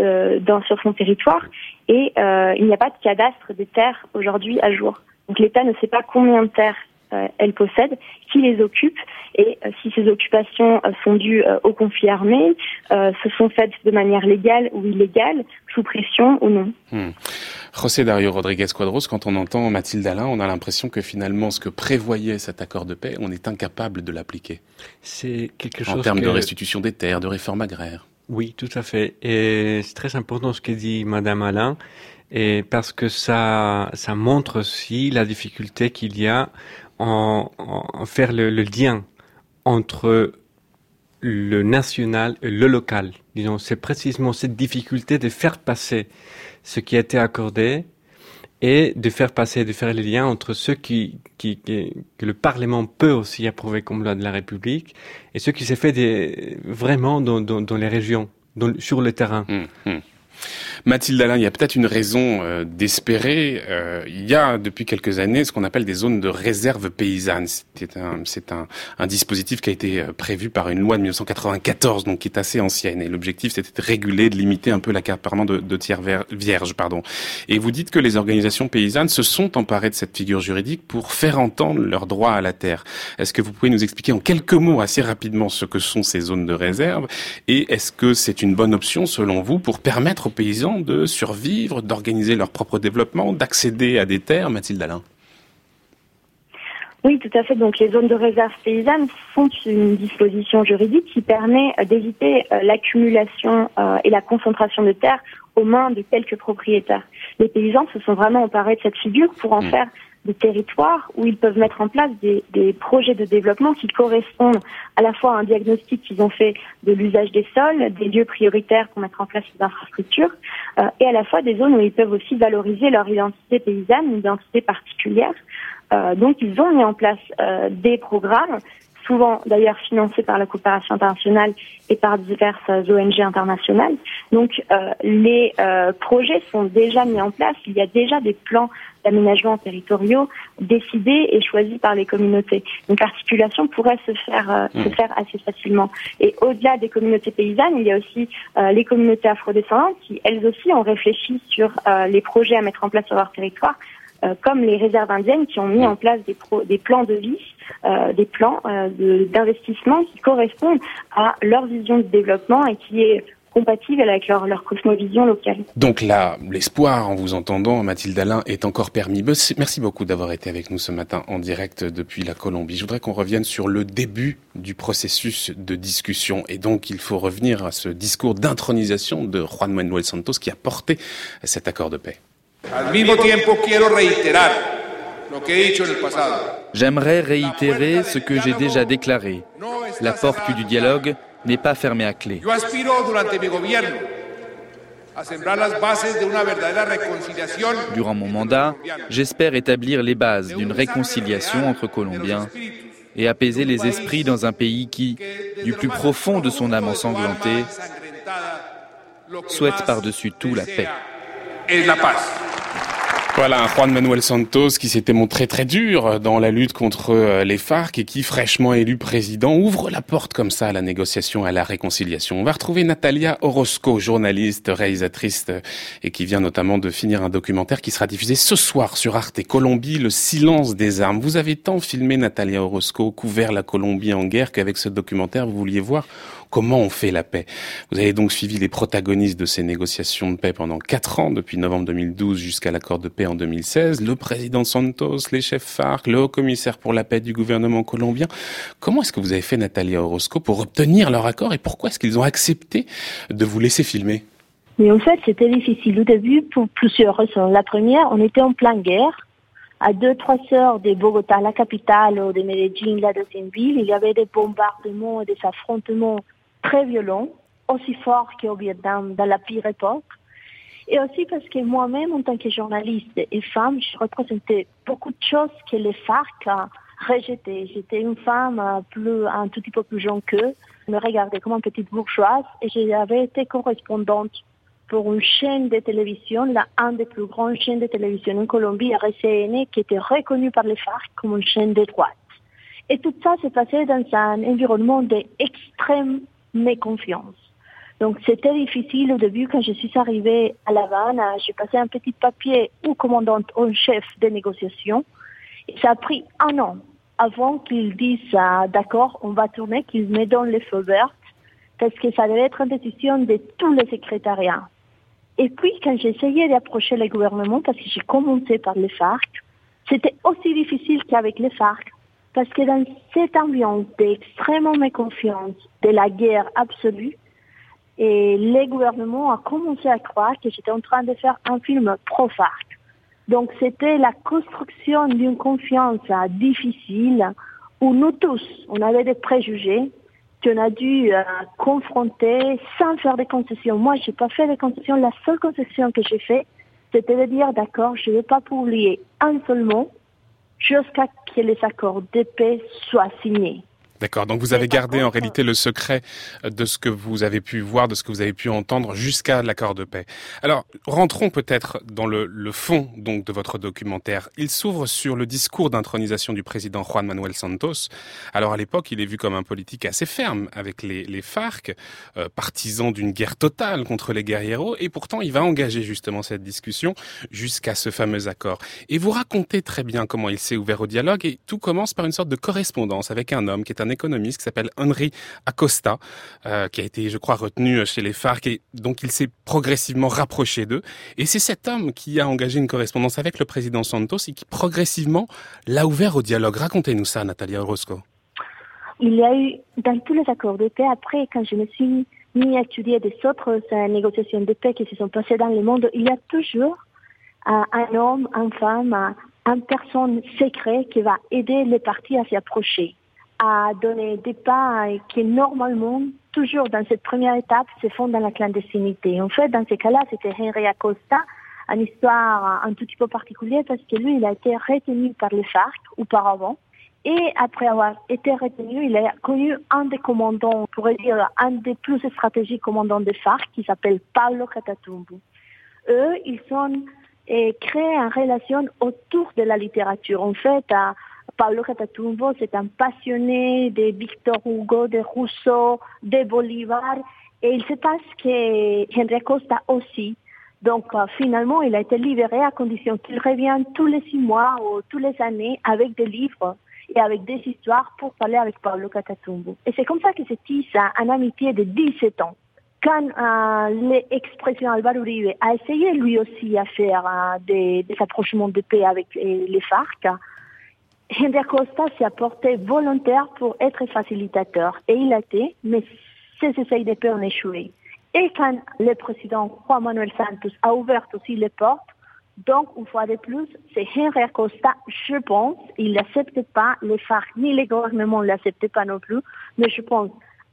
dans, sur son territoire. Et il n'y a pas de cadastre des terres aujourd'hui à jour. Donc l'État ne sait pas combien de terres euh, elle possède, qui les occupe et euh, si ces occupations euh, sont dues au conflit armé, se sont faites de manière légale ou illégale, sous pression ou non. Hmm. José Dario Rodriguez Quadros, quand on entend Mathilde Alain, on a l'impression que finalement ce que prévoyait cet accord de paix, on est incapable de l'appliquer. C'est quelque chose en termes de restitution des terres, de réforme agraire. Oui, tout à fait. Et c'est très important ce que dit Madame Alain, et parce que ça, ça montre aussi la difficulté qu'il y a en, faire le, lien entre le national et le local. Disons, c'est précisément cette difficulté de faire passer ce qui a été accordé et de faire passer, de faire les liens entre ceux qui, que le Parlement peut aussi approuver comme loi de la République et ce qui s'est fait vraiment dans les régions, sur le terrain. Hum, hum. Mathilde Alain, il y a peut-être une raison euh, d'espérer. Euh, il y a depuis quelques années ce qu'on appelle des zones de réserve paysanne. C'est un, un, un, dispositif qui a été euh, prévu par une loi de 1994, donc qui est assez ancienne. Et l'objectif, c'était de réguler, de limiter un peu l'accaparement de, de tiers vierges. Pardon. Et vous dites que les organisations paysannes se sont emparées de cette figure juridique pour faire entendre leurs droits à la terre. Est-ce que vous pouvez nous expliquer en quelques mots assez rapidement ce que sont ces zones de réserve? Et est-ce que c'est une bonne option selon vous pour permettre aux paysans de survivre, d'organiser leur propre développement, d'accéder à des terres, Mathilde Alain oui, tout à fait. Donc les zones de réserve paysanne sont une disposition juridique qui permet d'éviter euh, l'accumulation euh, et la concentration de terres aux mains de quelques propriétaires. Les paysans se sont vraiment emparés de cette figure pour en mmh. faire des territoires où ils peuvent mettre en place des, projets de développement qui correspondent à la fois à un diagnostic qu'ils ont fait de l'usage des sols, des lieux prioritaires pour mettre en place des infrastructures, euh, et à la fois des zones où ils peuvent aussi valoriser leur identité paysanne, une identité particulière. Euh, donc ils ont mis en place euh, des programmes souvent d'ailleurs financés par la coopération internationale et par diverses ONG internationales. Donc euh, les euh, projets sont déjà mis en place, il y a déjà des plans d'aménagement territoriaux décidés et choisis par les communautés. Donc l'articulation pourrait se faire euh, se mmh. faire assez facilement. Et au-delà des communautés paysannes, il y a aussi les communautés afrodescendantes qui elles aussi ont réfléchi sur les projets à mettre en place sur leur territoire euh, comme les réserves indiennes qui ont mis en place des, des plans de vie, euh, des plans euh, d'investissement qui correspondent à leur vision de développement et qui est compatible avec leur, leur cosmovision locale. Donc là, l'espoir en vous entendant, Mathilde Alain, est encore permis. Merci beaucoup d'avoir été avec nous ce matin en direct depuis la Colombie. Je voudrais qu'on revienne sur le début du processus de discussion. Et donc, il faut revenir à ce discours d'intronisation de Juan Manuel Santos qui a porté cet accord de paix. J'aimerais réitérer ce que j'ai déjà déclaré. La porte du dialogue n'est pas fermée à clé. Durant mon mandat, j'espère établir les bases d'une réconciliation entre Colombiens et apaiser les esprits dans un pays qui, du plus profond de son âme ensanglantée, souhaite par-dessus tout la paix. Voilà, Juan Manuel Santos qui s'était montré très dur dans la lutte contre euh, les FARC et qui, fraîchement élu président, ouvre la porte comme ça à la négociation, à la réconciliation. On va retrouver Natalia Orozco, journaliste, réalisatrice euh, et qui vient notamment de finir un documentaire qui sera diffusé ce soir sur Arte Colombie, Le silence des armes. Vous avez tant filmé Natalia Orozco, couvert la Colombie en guerre qu'avec ce documentaire, vous vouliez voir Comment on fait la paix Vous avez donc suivi les protagonistes de ces négociations de paix pendant quatre ans, depuis novembre 2012 jusqu'à l'accord de paix en 2016, le président Santos, les chefs FARC, le haut-commissaire pour la paix du gouvernement colombien. Comment est-ce que vous avez fait, Natalia Orozco, pour obtenir leur accord et pourquoi est-ce qu'ils ont accepté de vous laisser filmer? Mais en fait, c'était difficile au début pour plusieurs raisons. La première, on était en pleine guerre. À deux, trois heures de Bogota, la capitale, ou de Medellín, la deuxième ville, il y avait des bombardements des affrontements très violent, aussi fort qu'au Vietnam dans la pire époque. Et aussi parce que moi-même, en tant que journaliste et femme, je représentais beaucoup de choses que les FARC rejetaient. J'étais une femme un tout petit peu plus jeune qu'eux, me regardait comme une petite bourgeoise et j'avais été correspondante pour une chaîne de télévision, la des plus grandes chaînes de télévision en Colombie, RCN, qui était reconnue par les FARC comme une chaîne de droite. Et tout ça s'est passé dans un environnement d'extrême méconfiance. Donc c'était difficile au début quand je suis arrivée à La Havane. J'ai passé un petit papier au commandant en chef des négociations. Ça a pris un an avant qu'ils disent ah, d'accord, on va tourner, qu'ils me donnent les feux verts, parce que ça devait être une décision de tous les secrétariats. Et puis quand essayé d'approcher le gouvernement, parce que j'ai commencé par les FARC, c'était aussi difficile qu'avec les FARC. Parce que dans cette ambiance d'extrêmement méconfiance, de la guerre absolue, et les gouvernements ont commencé à croire que j'étais en train de faire un film pro-FARC. Donc c'était la construction d'une confiance difficile où nous tous, on avait des préjugés qu'on a dû euh, confronter sans faire des concessions. Moi, j'ai pas fait des concessions. La seule concession que j'ai fait, c'était de dire d'accord, je ne vais pas publier un seul mot jusqu'à que les accords de paix soient signés. D'accord. Donc vous avez gardé en réalité le secret de ce que vous avez pu voir, de ce que vous avez pu entendre jusqu'à l'accord de paix. Alors rentrons peut-être dans le, le, fond donc de votre documentaire. Il s'ouvre sur le discours d'intronisation du président Juan Manuel Santos. Alors à l'époque, il est vu comme un politique assez ferme avec les, les FARC, euh, partisan d'une guerre totale contre les guerrieros, et pourtant il va engager justement cette discussion jusqu'à ce fameux accord. Et vous racontez très bien comment il s'est ouvert au dialogue, et tout commence par une sorte de correspondance avec un homme qui est un économiste qui s'appelle Henri Acosta, euh, qui a été, je crois, retenu chez les FARC et donc il s'est progressivement rapproché d'eux. Et c'est cet homme qui a engagé une correspondance avec le président Santos et qui progressivement l'a ouvert au dialogue. Racontez-nous ça, Natalia Orozco. Il y a eu, dans tous les accords de paix, après, quand je me suis mis à étudier des autres euh, négociations de paix qui se sont passées dans le monde, il y a toujours euh, un homme, une femme, une personne secrète qui va aider les partis à s'y approcher à donner des pas qui normalement, toujours dans cette première étape, se font dans la clandestinité. En fait, dans ces cas-là, c'était Henry Acosta, une histoire un tout petit peu particulière parce que lui, il a été retenu par les FARC auparavant. Et après avoir été retenu, il a connu un des commandants, on pourrait dire un des plus stratégiques commandants des FARC, qui s'appelle Paulo Catatumbo. Eux, ils sont et créé une relation autour de la littérature. En fait, Paolo Catatumbo, c'est un passionné de Victor Hugo, de Rousseau, de Bolivar. Et il se passe que Henry Costa aussi. Donc euh, finalement, il a été libéré à condition qu'il revienne tous les six mois ou tous les années avec des livres et avec des histoires pour parler avec Paolo Catatumbo. Et c'est comme ça que se tisse une amitié de 17 ans. Quand euh, l'expression Alvaro Uribe a essayé lui aussi à faire euh, des, des approchements de paix avec les FARC, Henry Costa s'est apporté volontaire pour être facilitateur. Et il a été, mais ces essais de paix ont échoué. Et quand le président Juan Manuel Santos a ouvert aussi les portes, donc, une fois de plus, c'est Henry Costa, je pense, il n'accepte pas les FARC, ni les gouvernements ne l'acceptent pas non plus, mais je pense,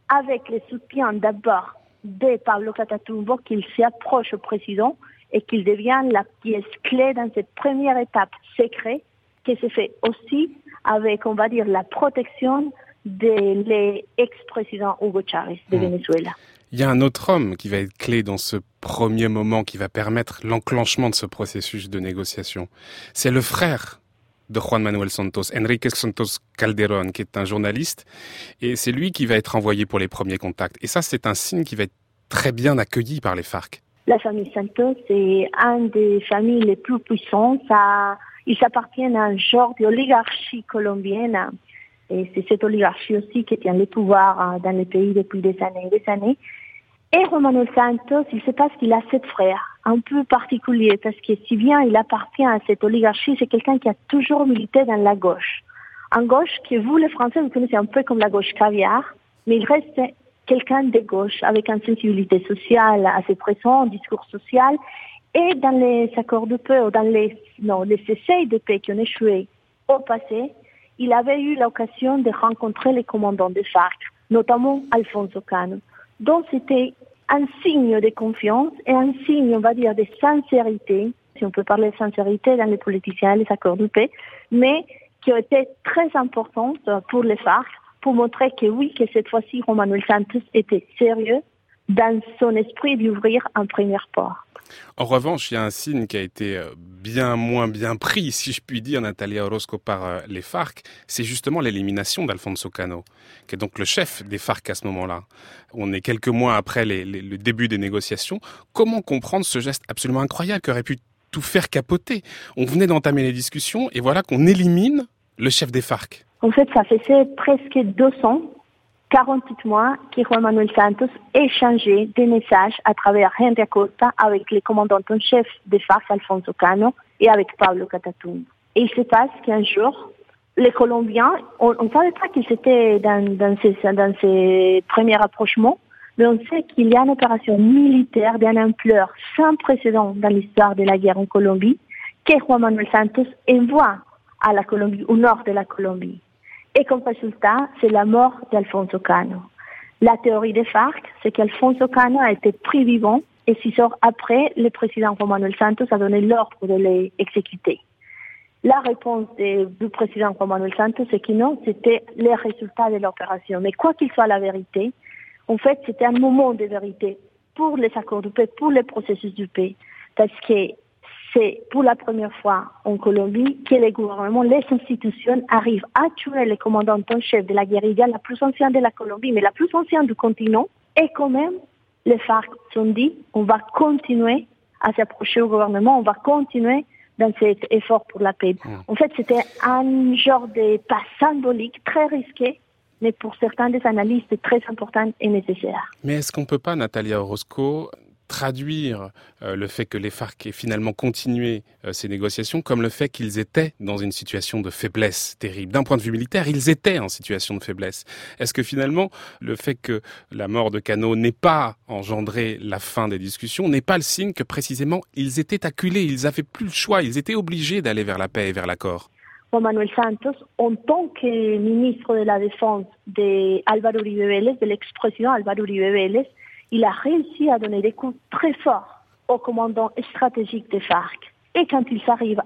avec le soutien d'abord de Pablo Catatumbo, qu'il s'approche au président et qu'il devient la pièce clé dans cette première étape secrète qui se fait aussi avec, on va dire, la protection de l'ex-président Hugo Chávez de hmm. Venezuela. Il y a un autre homme qui va être clé dans ce premier moment qui va permettre l'enclenchement de ce processus de négociation. C'est le frère de Juan Manuel Santos, Enrique Santos Calderón, qui est un journaliste, et c'est lui qui va être envoyé pour les premiers contacts. Et ça, c'est un signe qui va être très bien accueilli par les FARC. La famille Santos est une des familles les plus puissantes. Ça, ils appartiennent à un genre d'oligarchie colombienne. Et c'est cette oligarchie aussi qui tient le pouvoir hein, dans le pays depuis des années et des années. Et Romano Santos, il se passe qu'il a sept frères, un peu particuliers, parce que si bien il appartient à cette oligarchie, c'est quelqu'un qui a toujours milité dans la gauche. En gauche que vous, les Français, vous connaissez un peu comme la gauche caviar, mais il reste quelqu'un de gauche avec une sensibilité sociale assez présente, un discours social. Et dans les accords de paix, ou dans les, non, les essais de paix qui ont échoué au passé, il avait eu l'occasion de rencontrer les commandants des FARC, notamment Alfonso Cano. Donc c'était un signe de confiance et un signe, on va dire, de sincérité, si on peut parler de sincérité dans les politiciens et les accords de paix, mais qui a été très importante pour les FARC pour montrer que oui, que cette fois-ci, Juan Manuel Santos était sérieux dans son esprit d'ouvrir un premier port. En revanche, il y a un signe qui a été euh, bien moins bien pris, si je puis dire, Natalia Orozco, par euh, les FARC, c'est justement l'élimination d'Alfonso Cano, qui est donc le chef des FARC à ce moment-là. On est quelques mois après le début des négociations. Comment comprendre ce geste absolument incroyable qui aurait pu tout faire capoter? On venait d'entamer les discussions et voilà qu'on élimine le chef des FARC. En fait, ça faisait presque 200 48 mois que Juan Manuel Santos échangeait des messages à travers Henry Acosta avec le commandant en chef des FARC, Alfonso Cano, et avec Pablo Catatumbo. Et il se passe qu'un jour, les Colombiens, on ne savait pas qu'ils étaient dans, dans, ces, dans ces premiers rapprochements, mais on sait qu'il y a une opération militaire d'une ampleur sans précédent dans l'histoire de la guerre en Colombie, que Juan Manuel Santos envoie à la Colombie, au nord de la Colombie. Et comme résultat, c'est la mort d'Alfonso Cano. La théorie des FARC, c'est qu'Alfonso Cano a été pris vivant et six heures après, le président Juan Manuel Santos a donné l'ordre de l'exécuter. La réponse du président Juan Manuel Santos, c'est que non, c'était les résultats de l'opération. Mais quoi qu'il soit la vérité, en fait, c'était un moment de vérité pour les accords de paix, pour le processus de paix. Parce que c'est pour la première fois en Colombie que les gouvernements, les institutions arrivent à tuer le commandant en chef de la guérilla la plus ancienne de la Colombie, mais la plus ancienne du continent. Et quand même, les FARC sont dit, on va continuer à s'approcher au gouvernement, on va continuer dans cet effort pour la paix. Hmm. En fait, c'était un genre de pas symbolique très risqué, mais pour certains des analystes très important et nécessaire. Mais est-ce qu'on peut pas, Natalia Orozco, traduire euh, le fait que les FARC aient finalement continué euh, ces négociations comme le fait qu'ils étaient dans une situation de faiblesse terrible. D'un point de vue militaire, ils étaient en situation de faiblesse. Est-ce que finalement, le fait que la mort de Cano n'ait pas engendré la fin des discussions n'est pas le signe que précisément ils étaient acculés, ils n'avaient plus le choix, ils étaient obligés d'aller vers la paix et vers l'accord? Juan Manuel Santos, en tant que ministre de la Défense de Álvaro Uribe Vélez, de l'ex-président Álvaro Uribe Vélez, il a réussi à donner des coups très forts au commandant stratégique des FARC. Et quand il s'arrive,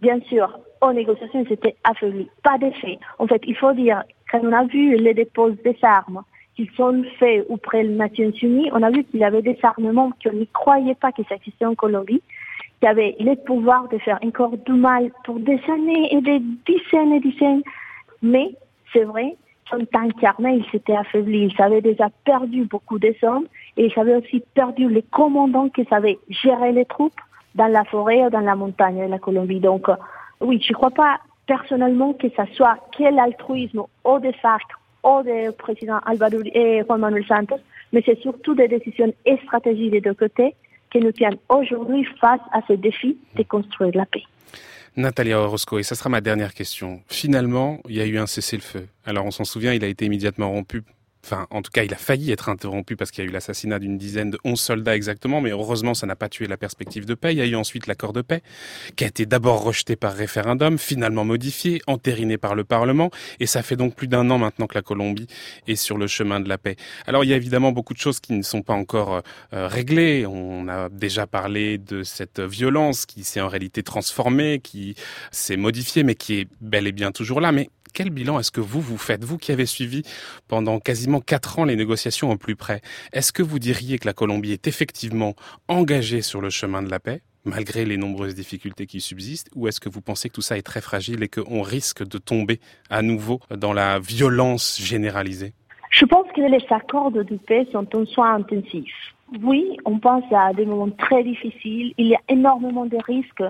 bien sûr, aux négociations, ils étaient affaiblis. Pas d'effet. En fait, il faut dire, quand on a vu les dépôts des armes qui sont faits auprès des Nations Unies, on a vu qu'il y avait des armements qu'on ne croyait pas qu'ils existaient en Colombie, qui avaient le pouvoir de faire encore du mal pour des années et des dizaines et dizaines. Mais c'est vrai, son tank armé, il s'était affaibli. Il avait déjà perdu beaucoup de et il avait aussi perdu les commandants qui savaient gérer les troupes dans la forêt ou dans la montagne de la Colombie. Donc, euh, oui, je ne crois pas personnellement que ce soit quel altruisme au des FARC ou du président Alvaro et Juan Manuel Santos, mais c'est surtout des décisions et stratégies des deux côtés qui nous tiennent aujourd'hui face à ce défi de construire la paix. Natalia Orozco, et ça sera ma dernière question. Finalement, il y a eu un cessez-le-feu. Alors on s'en souvient, il a été immédiatement rompu Enfin, en tout cas, il a failli être interrompu parce qu'il y a eu l'assassinat d'une dizaine de 11 soldats exactement, mais heureusement, ça n'a pas tué la perspective de paix. Il y a eu ensuite l'accord de paix, qui a été d'abord rejeté par référendum, finalement modifié, entériné par le Parlement, et ça fait donc plus d'un an maintenant que la Colombie est sur le chemin de la paix. Alors, il y a évidemment beaucoup de choses qui ne sont pas encore euh, réglées. On a déjà parlé de cette violence qui s'est en réalité transformée, qui s'est modifiée, mais qui est bel et bien toujours là. Mais quel bilan est-ce que vous vous faites, vous qui avez suivi pendant quasiment quatre ans les négociations au plus près Est-ce que vous diriez que la Colombie est effectivement engagée sur le chemin de la paix malgré les nombreuses difficultés qui subsistent, ou est-ce que vous pensez que tout ça est très fragile et qu'on risque de tomber à nouveau dans la violence généralisée? Je pense que les accords de paix sont en soin intensif. Oui, on pense à des moments très difficiles. Il y a énormément de risques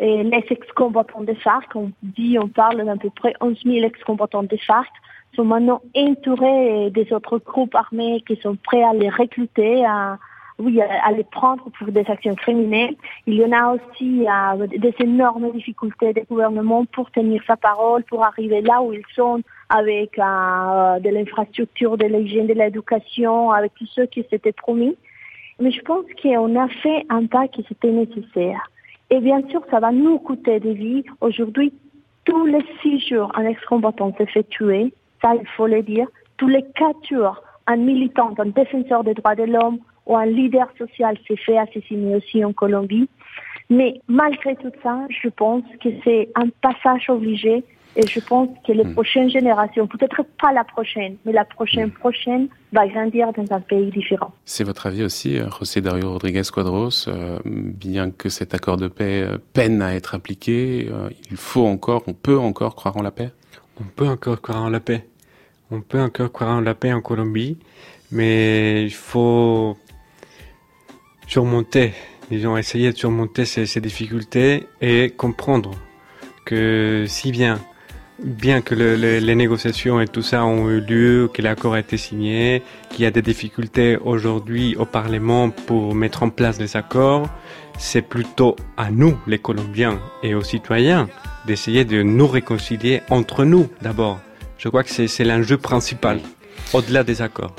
les ex-combattants des FARC, on dit, on parle d'à peu près 11 000 ex-combattants des FARC, sont maintenant entourés des autres groupes armés qui sont prêts à les recruter, à, oui, à, les prendre pour des actions criminelles. Il y en a aussi des énormes difficultés des gouvernements pour tenir sa parole, pour arriver là où ils sont avec de l'infrastructure, de l'hygiène, de l'éducation, avec tout ce qui s'était promis. Mais je pense qu'on a fait un pas qui c'était nécessaire. Et bien sûr, ça va nous coûter des vies. Aujourd'hui, tous les six jours, un ex-combattant s'est fait tuer. Ça, il faut le dire. Tous les quatre jours, un militant, un défenseur des droits de l'homme ou un leader social s'est fait assassiner aussi en Colombie. Mais malgré tout ça, je pense que c'est un passage obligé et je pense que les hmm. prochaines générations, peut-être pas la prochaine, mais la prochaine hmm. prochaine, va grandir dans un pays différent. C'est votre avis aussi, euh, José Dario Rodriguez Quadros, euh, bien que cet accord de paix euh, peine à être appliqué, il faut encore, on peut encore croire en la paix? On peut encore croire en la paix. On peut encore croire en la paix en Colombie, mais il faut surmonter, disons, essayer de surmonter ces, ces difficultés et comprendre que si bien bien que les négociations et tout ça ont eu lieu, que l'accord a été signé, qu'il y a des difficultés aujourd'hui au Parlement pour mettre en place des accords, c'est plutôt à nous, les Colombiens et aux citoyens, d'essayer de nous réconcilier entre nous d'abord. Je crois que c'est l'enjeu principal, au-delà des accords.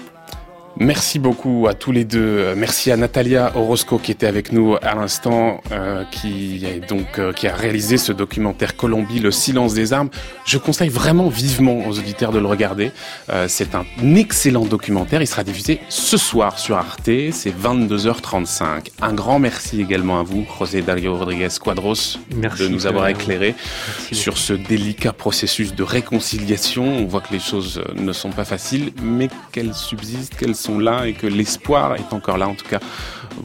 Merci beaucoup à tous les deux. Merci à Natalia Orozco qui était avec nous à l'instant, euh, qui a donc euh, qui a réalisé ce documentaire Colombie, le silence des armes. Je conseille vraiment vivement aux auditeurs de le regarder. Euh, c'est un excellent documentaire. Il sera diffusé ce soir sur Arte. C'est 22h35. Un grand merci également à vous, José Dario Rodriguez Quadros, de nous avoir éclairé sur ce délicat processus de réconciliation. On voit que les choses ne sont pas faciles, mais qu'elles subsistent, qu'elles sont là et que l'espoir est encore là. En tout cas,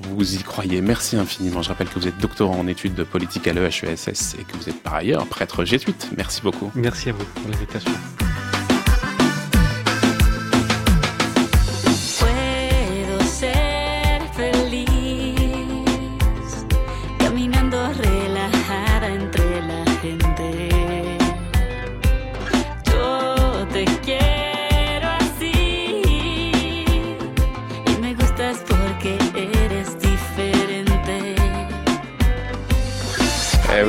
vous y croyez. Merci infiniment. Je rappelle que vous êtes doctorant en études de politique à l'EHESS et que vous êtes par ailleurs prêtre jésuite. Merci beaucoup. Merci à vous pour l'invitation.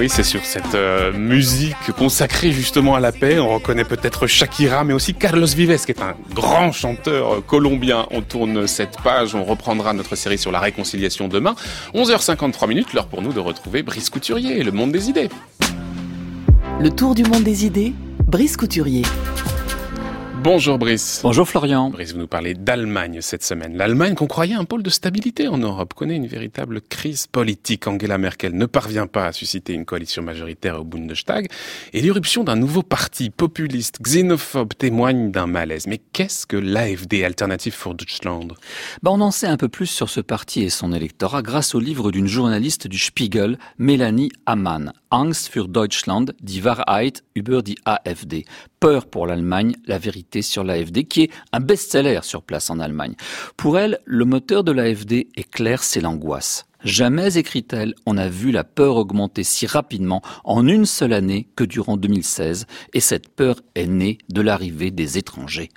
C'est sur cette euh, musique consacrée justement à la paix. On reconnaît peut-être Shakira, mais aussi Carlos Vives, qui est un grand chanteur euh, colombien. On tourne cette page, on reprendra notre série sur la réconciliation demain. 11h53 minutes, l'heure pour nous de retrouver Brice Couturier, le monde des idées. Le tour du monde des idées, Brice Couturier. Bonjour Brice. Bonjour Florian. Brice, vous nous parlez d'Allemagne cette semaine. L'Allemagne qu'on croyait un pôle de stabilité en Europe connaît une véritable crise politique. Angela Merkel ne parvient pas à susciter une coalition majoritaire au Bundestag et l'irruption d'un nouveau parti populiste xénophobe témoigne d'un malaise. Mais qu'est-ce que l'AFD, Alternative for Deutschland? Bah On en sait un peu plus sur ce parti et son électorat grâce au livre d'une journaliste du Spiegel, Mélanie Amann. Angst für Deutschland, die Wahrheit über die AfD. Peur pour l'Allemagne, la vérité sur l'AfD, qui est un best-seller sur place en Allemagne. Pour elle, le moteur de l'AfD est clair, c'est l'angoisse. Jamais, écrit-elle, on a vu la peur augmenter si rapidement en une seule année que durant 2016, et cette peur est née de l'arrivée des étrangers.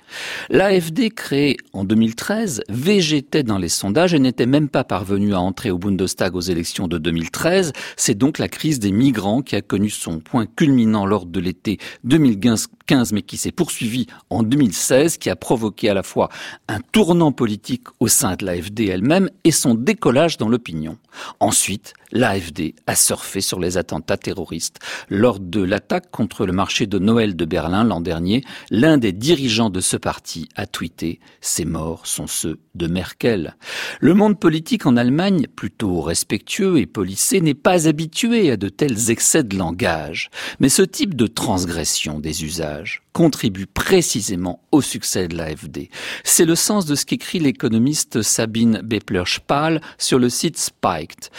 L'AFD, créée en 2013, végétait dans les sondages et n'était même pas parvenue à entrer au Bundestag aux élections de 2013. C'est donc la crise des migrants qui a connu son point culminant lors de l'été 2015 mais qui s'est poursuivi en 2016, qui a provoqué à la fois un tournant politique au sein de l'AFD elle-même et son décollage dans l'opinion. Ensuite, l'AFD a surfé sur les attentats terroristes. Lors de l'attaque contre le marché de Noël de Berlin l'an dernier, l'un des dirigeants de ce parti a tweeté « Ces morts sont ceux de Merkel ». Le monde politique en Allemagne, plutôt respectueux et policé, n'est pas habitué à de tels excès de langage. Mais ce type de transgression des usages contribue précisément au succès de l'AFD. C'est le sens de ce qu'écrit l'économiste Sabine Bepler-Spal sur le site Spiked.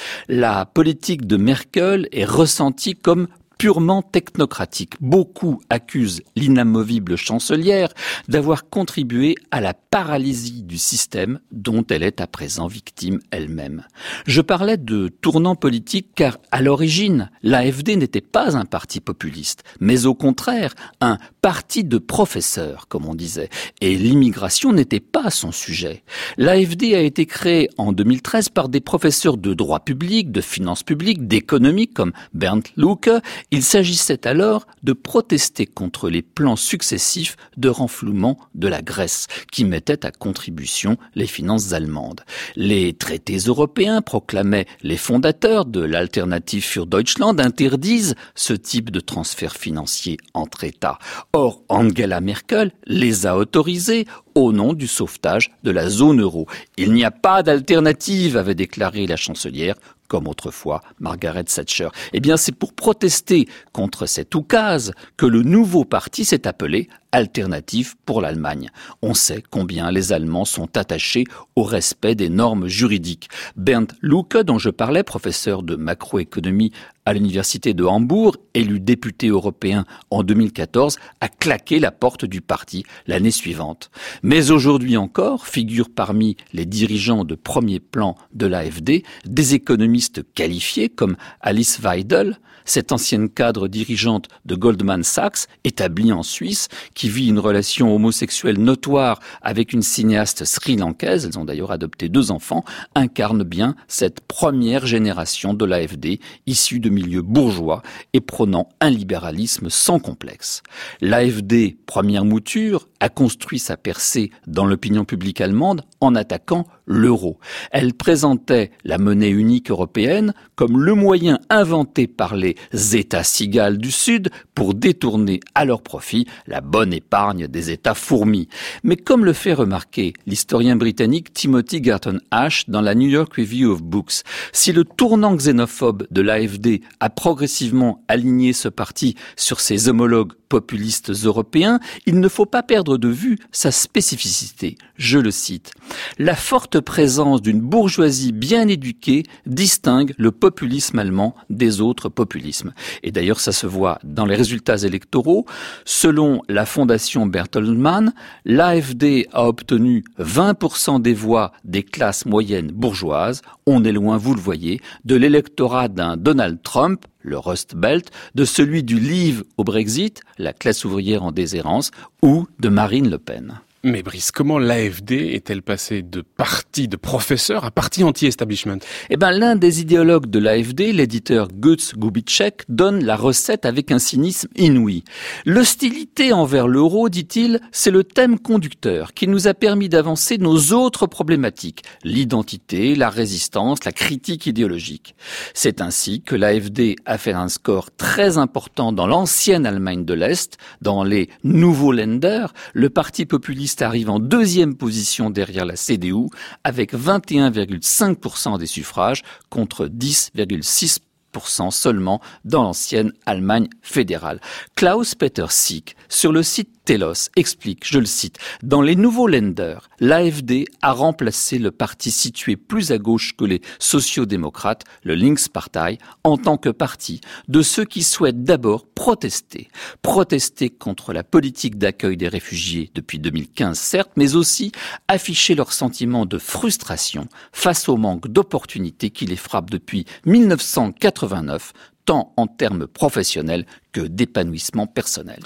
Politique de Merkel est ressentie comme purement technocratique. Beaucoup accusent l'inamovible chancelière d'avoir contribué à la paralysie du système dont elle est à présent victime elle-même. Je parlais de tournant politique car à l'origine, l'AFD n'était pas un parti populiste, mais au contraire un parti de professeurs, comme on disait, et l'immigration n'était pas son sujet. L'AFD a été créée en 2013 par des professeurs de droit public, de finances publiques, d'économie comme Bernd Lucke il s'agissait alors de protester contre les plans successifs de renflouement de la Grèce, qui mettaient à contribution les finances allemandes. Les traités européens proclamaient les fondateurs de l'Alternative für Deutschland interdisent ce type de transfert financier entre États. Or, Angela Merkel les a autorisés au nom du sauvetage de la zone euro. Il n'y a pas d'alternative, avait déclaré la chancelière, comme autrefois Margaret Thatcher. Eh bien, c'est pour protester contre cette oukase que le nouveau parti s'est appelé Alternative pour l'Allemagne. On sait combien les Allemands sont attachés au respect des normes juridiques. Bernd Lucke, dont je parlais, professeur de macroéconomie à l'université de Hambourg, élu député européen en 2014, a claqué la porte du parti l'année suivante. Mais aujourd'hui encore figurent parmi les dirigeants de premier plan de l'AFD des économistes qualifiés comme Alice Weidel, cette ancienne cadre dirigeante de Goldman Sachs, établie en Suisse, qui vit une relation homosexuelle notoire avec une cinéaste sri-lankaise, elles ont d'ailleurs adopté deux enfants, incarne bien cette première génération de l'AFD, issue de milieux bourgeois et prônant un libéralisme sans complexe. L'AFD, première mouture, a construit sa percée dans l'opinion publique allemande en attaquant l'euro. Elle présentait la monnaie unique européenne comme le moyen inventé par les États cigales du Sud pour détourner à leur profit la bonne épargne des États fourmis. Mais comme le fait remarquer l'historien britannique Timothy Garton Ash dans la New York Review of Books, si le tournant xénophobe de l'AFD a progressivement aligné ce parti sur ses homologues populistes européens, il ne faut pas perdre de vue sa spécificité. Je le cite. La forte présence d'une bourgeoisie bien éduquée distingue le populisme allemand des autres populismes. Et d'ailleurs, ça se voit dans les résultats électoraux. Selon la fondation Bertelsmann, l'AFD a obtenu 20% des voix des classes moyennes bourgeoises. On est loin, vous le voyez, de l'électorat d'un Donald Trump le Rust Belt, de celui du Leave au Brexit, la classe ouvrière en déshérence, ou de Marine Le Pen. Mais Brice, comment l'AFD est-elle passée de parti de professeur à parti anti-establishment? Eh ben, l'un des idéologues de l'AFD, l'éditeur Götz Gubitschek, donne la recette avec un cynisme inouï. L'hostilité envers l'euro, dit-il, c'est le thème conducteur qui nous a permis d'avancer nos autres problématiques, l'identité, la résistance, la critique idéologique. C'est ainsi que l'AFD a fait un score très important dans l'ancienne Allemagne de l'Est, dans les nouveaux Länder, le parti populiste arrive en deuxième position derrière la CDU avec 21,5% des suffrages contre 10,6% seulement dans l'ancienne Allemagne fédérale. Klaus Peter Sieg, sur le site Telos, explique, je le cite, dans les nouveaux lenders, l'AFD a remplacé le parti situé plus à gauche que les sociodémocrates, le Linkspartei, en tant que parti de ceux qui souhaitent d'abord protester. Protester contre la politique d'accueil des réfugiés depuis 2015, certes, mais aussi afficher leur sentiment de frustration face au manque d'opportunités qui les frappe depuis 1989, tant en termes professionnels que d'épanouissement personnel.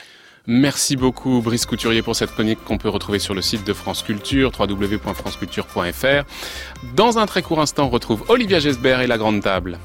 Merci beaucoup Brice Couturier pour cette chronique qu'on peut retrouver sur le site de France Culture, www.franceculture.fr. Dans un très court instant, on retrouve Olivia Gesbert et la Grande Table.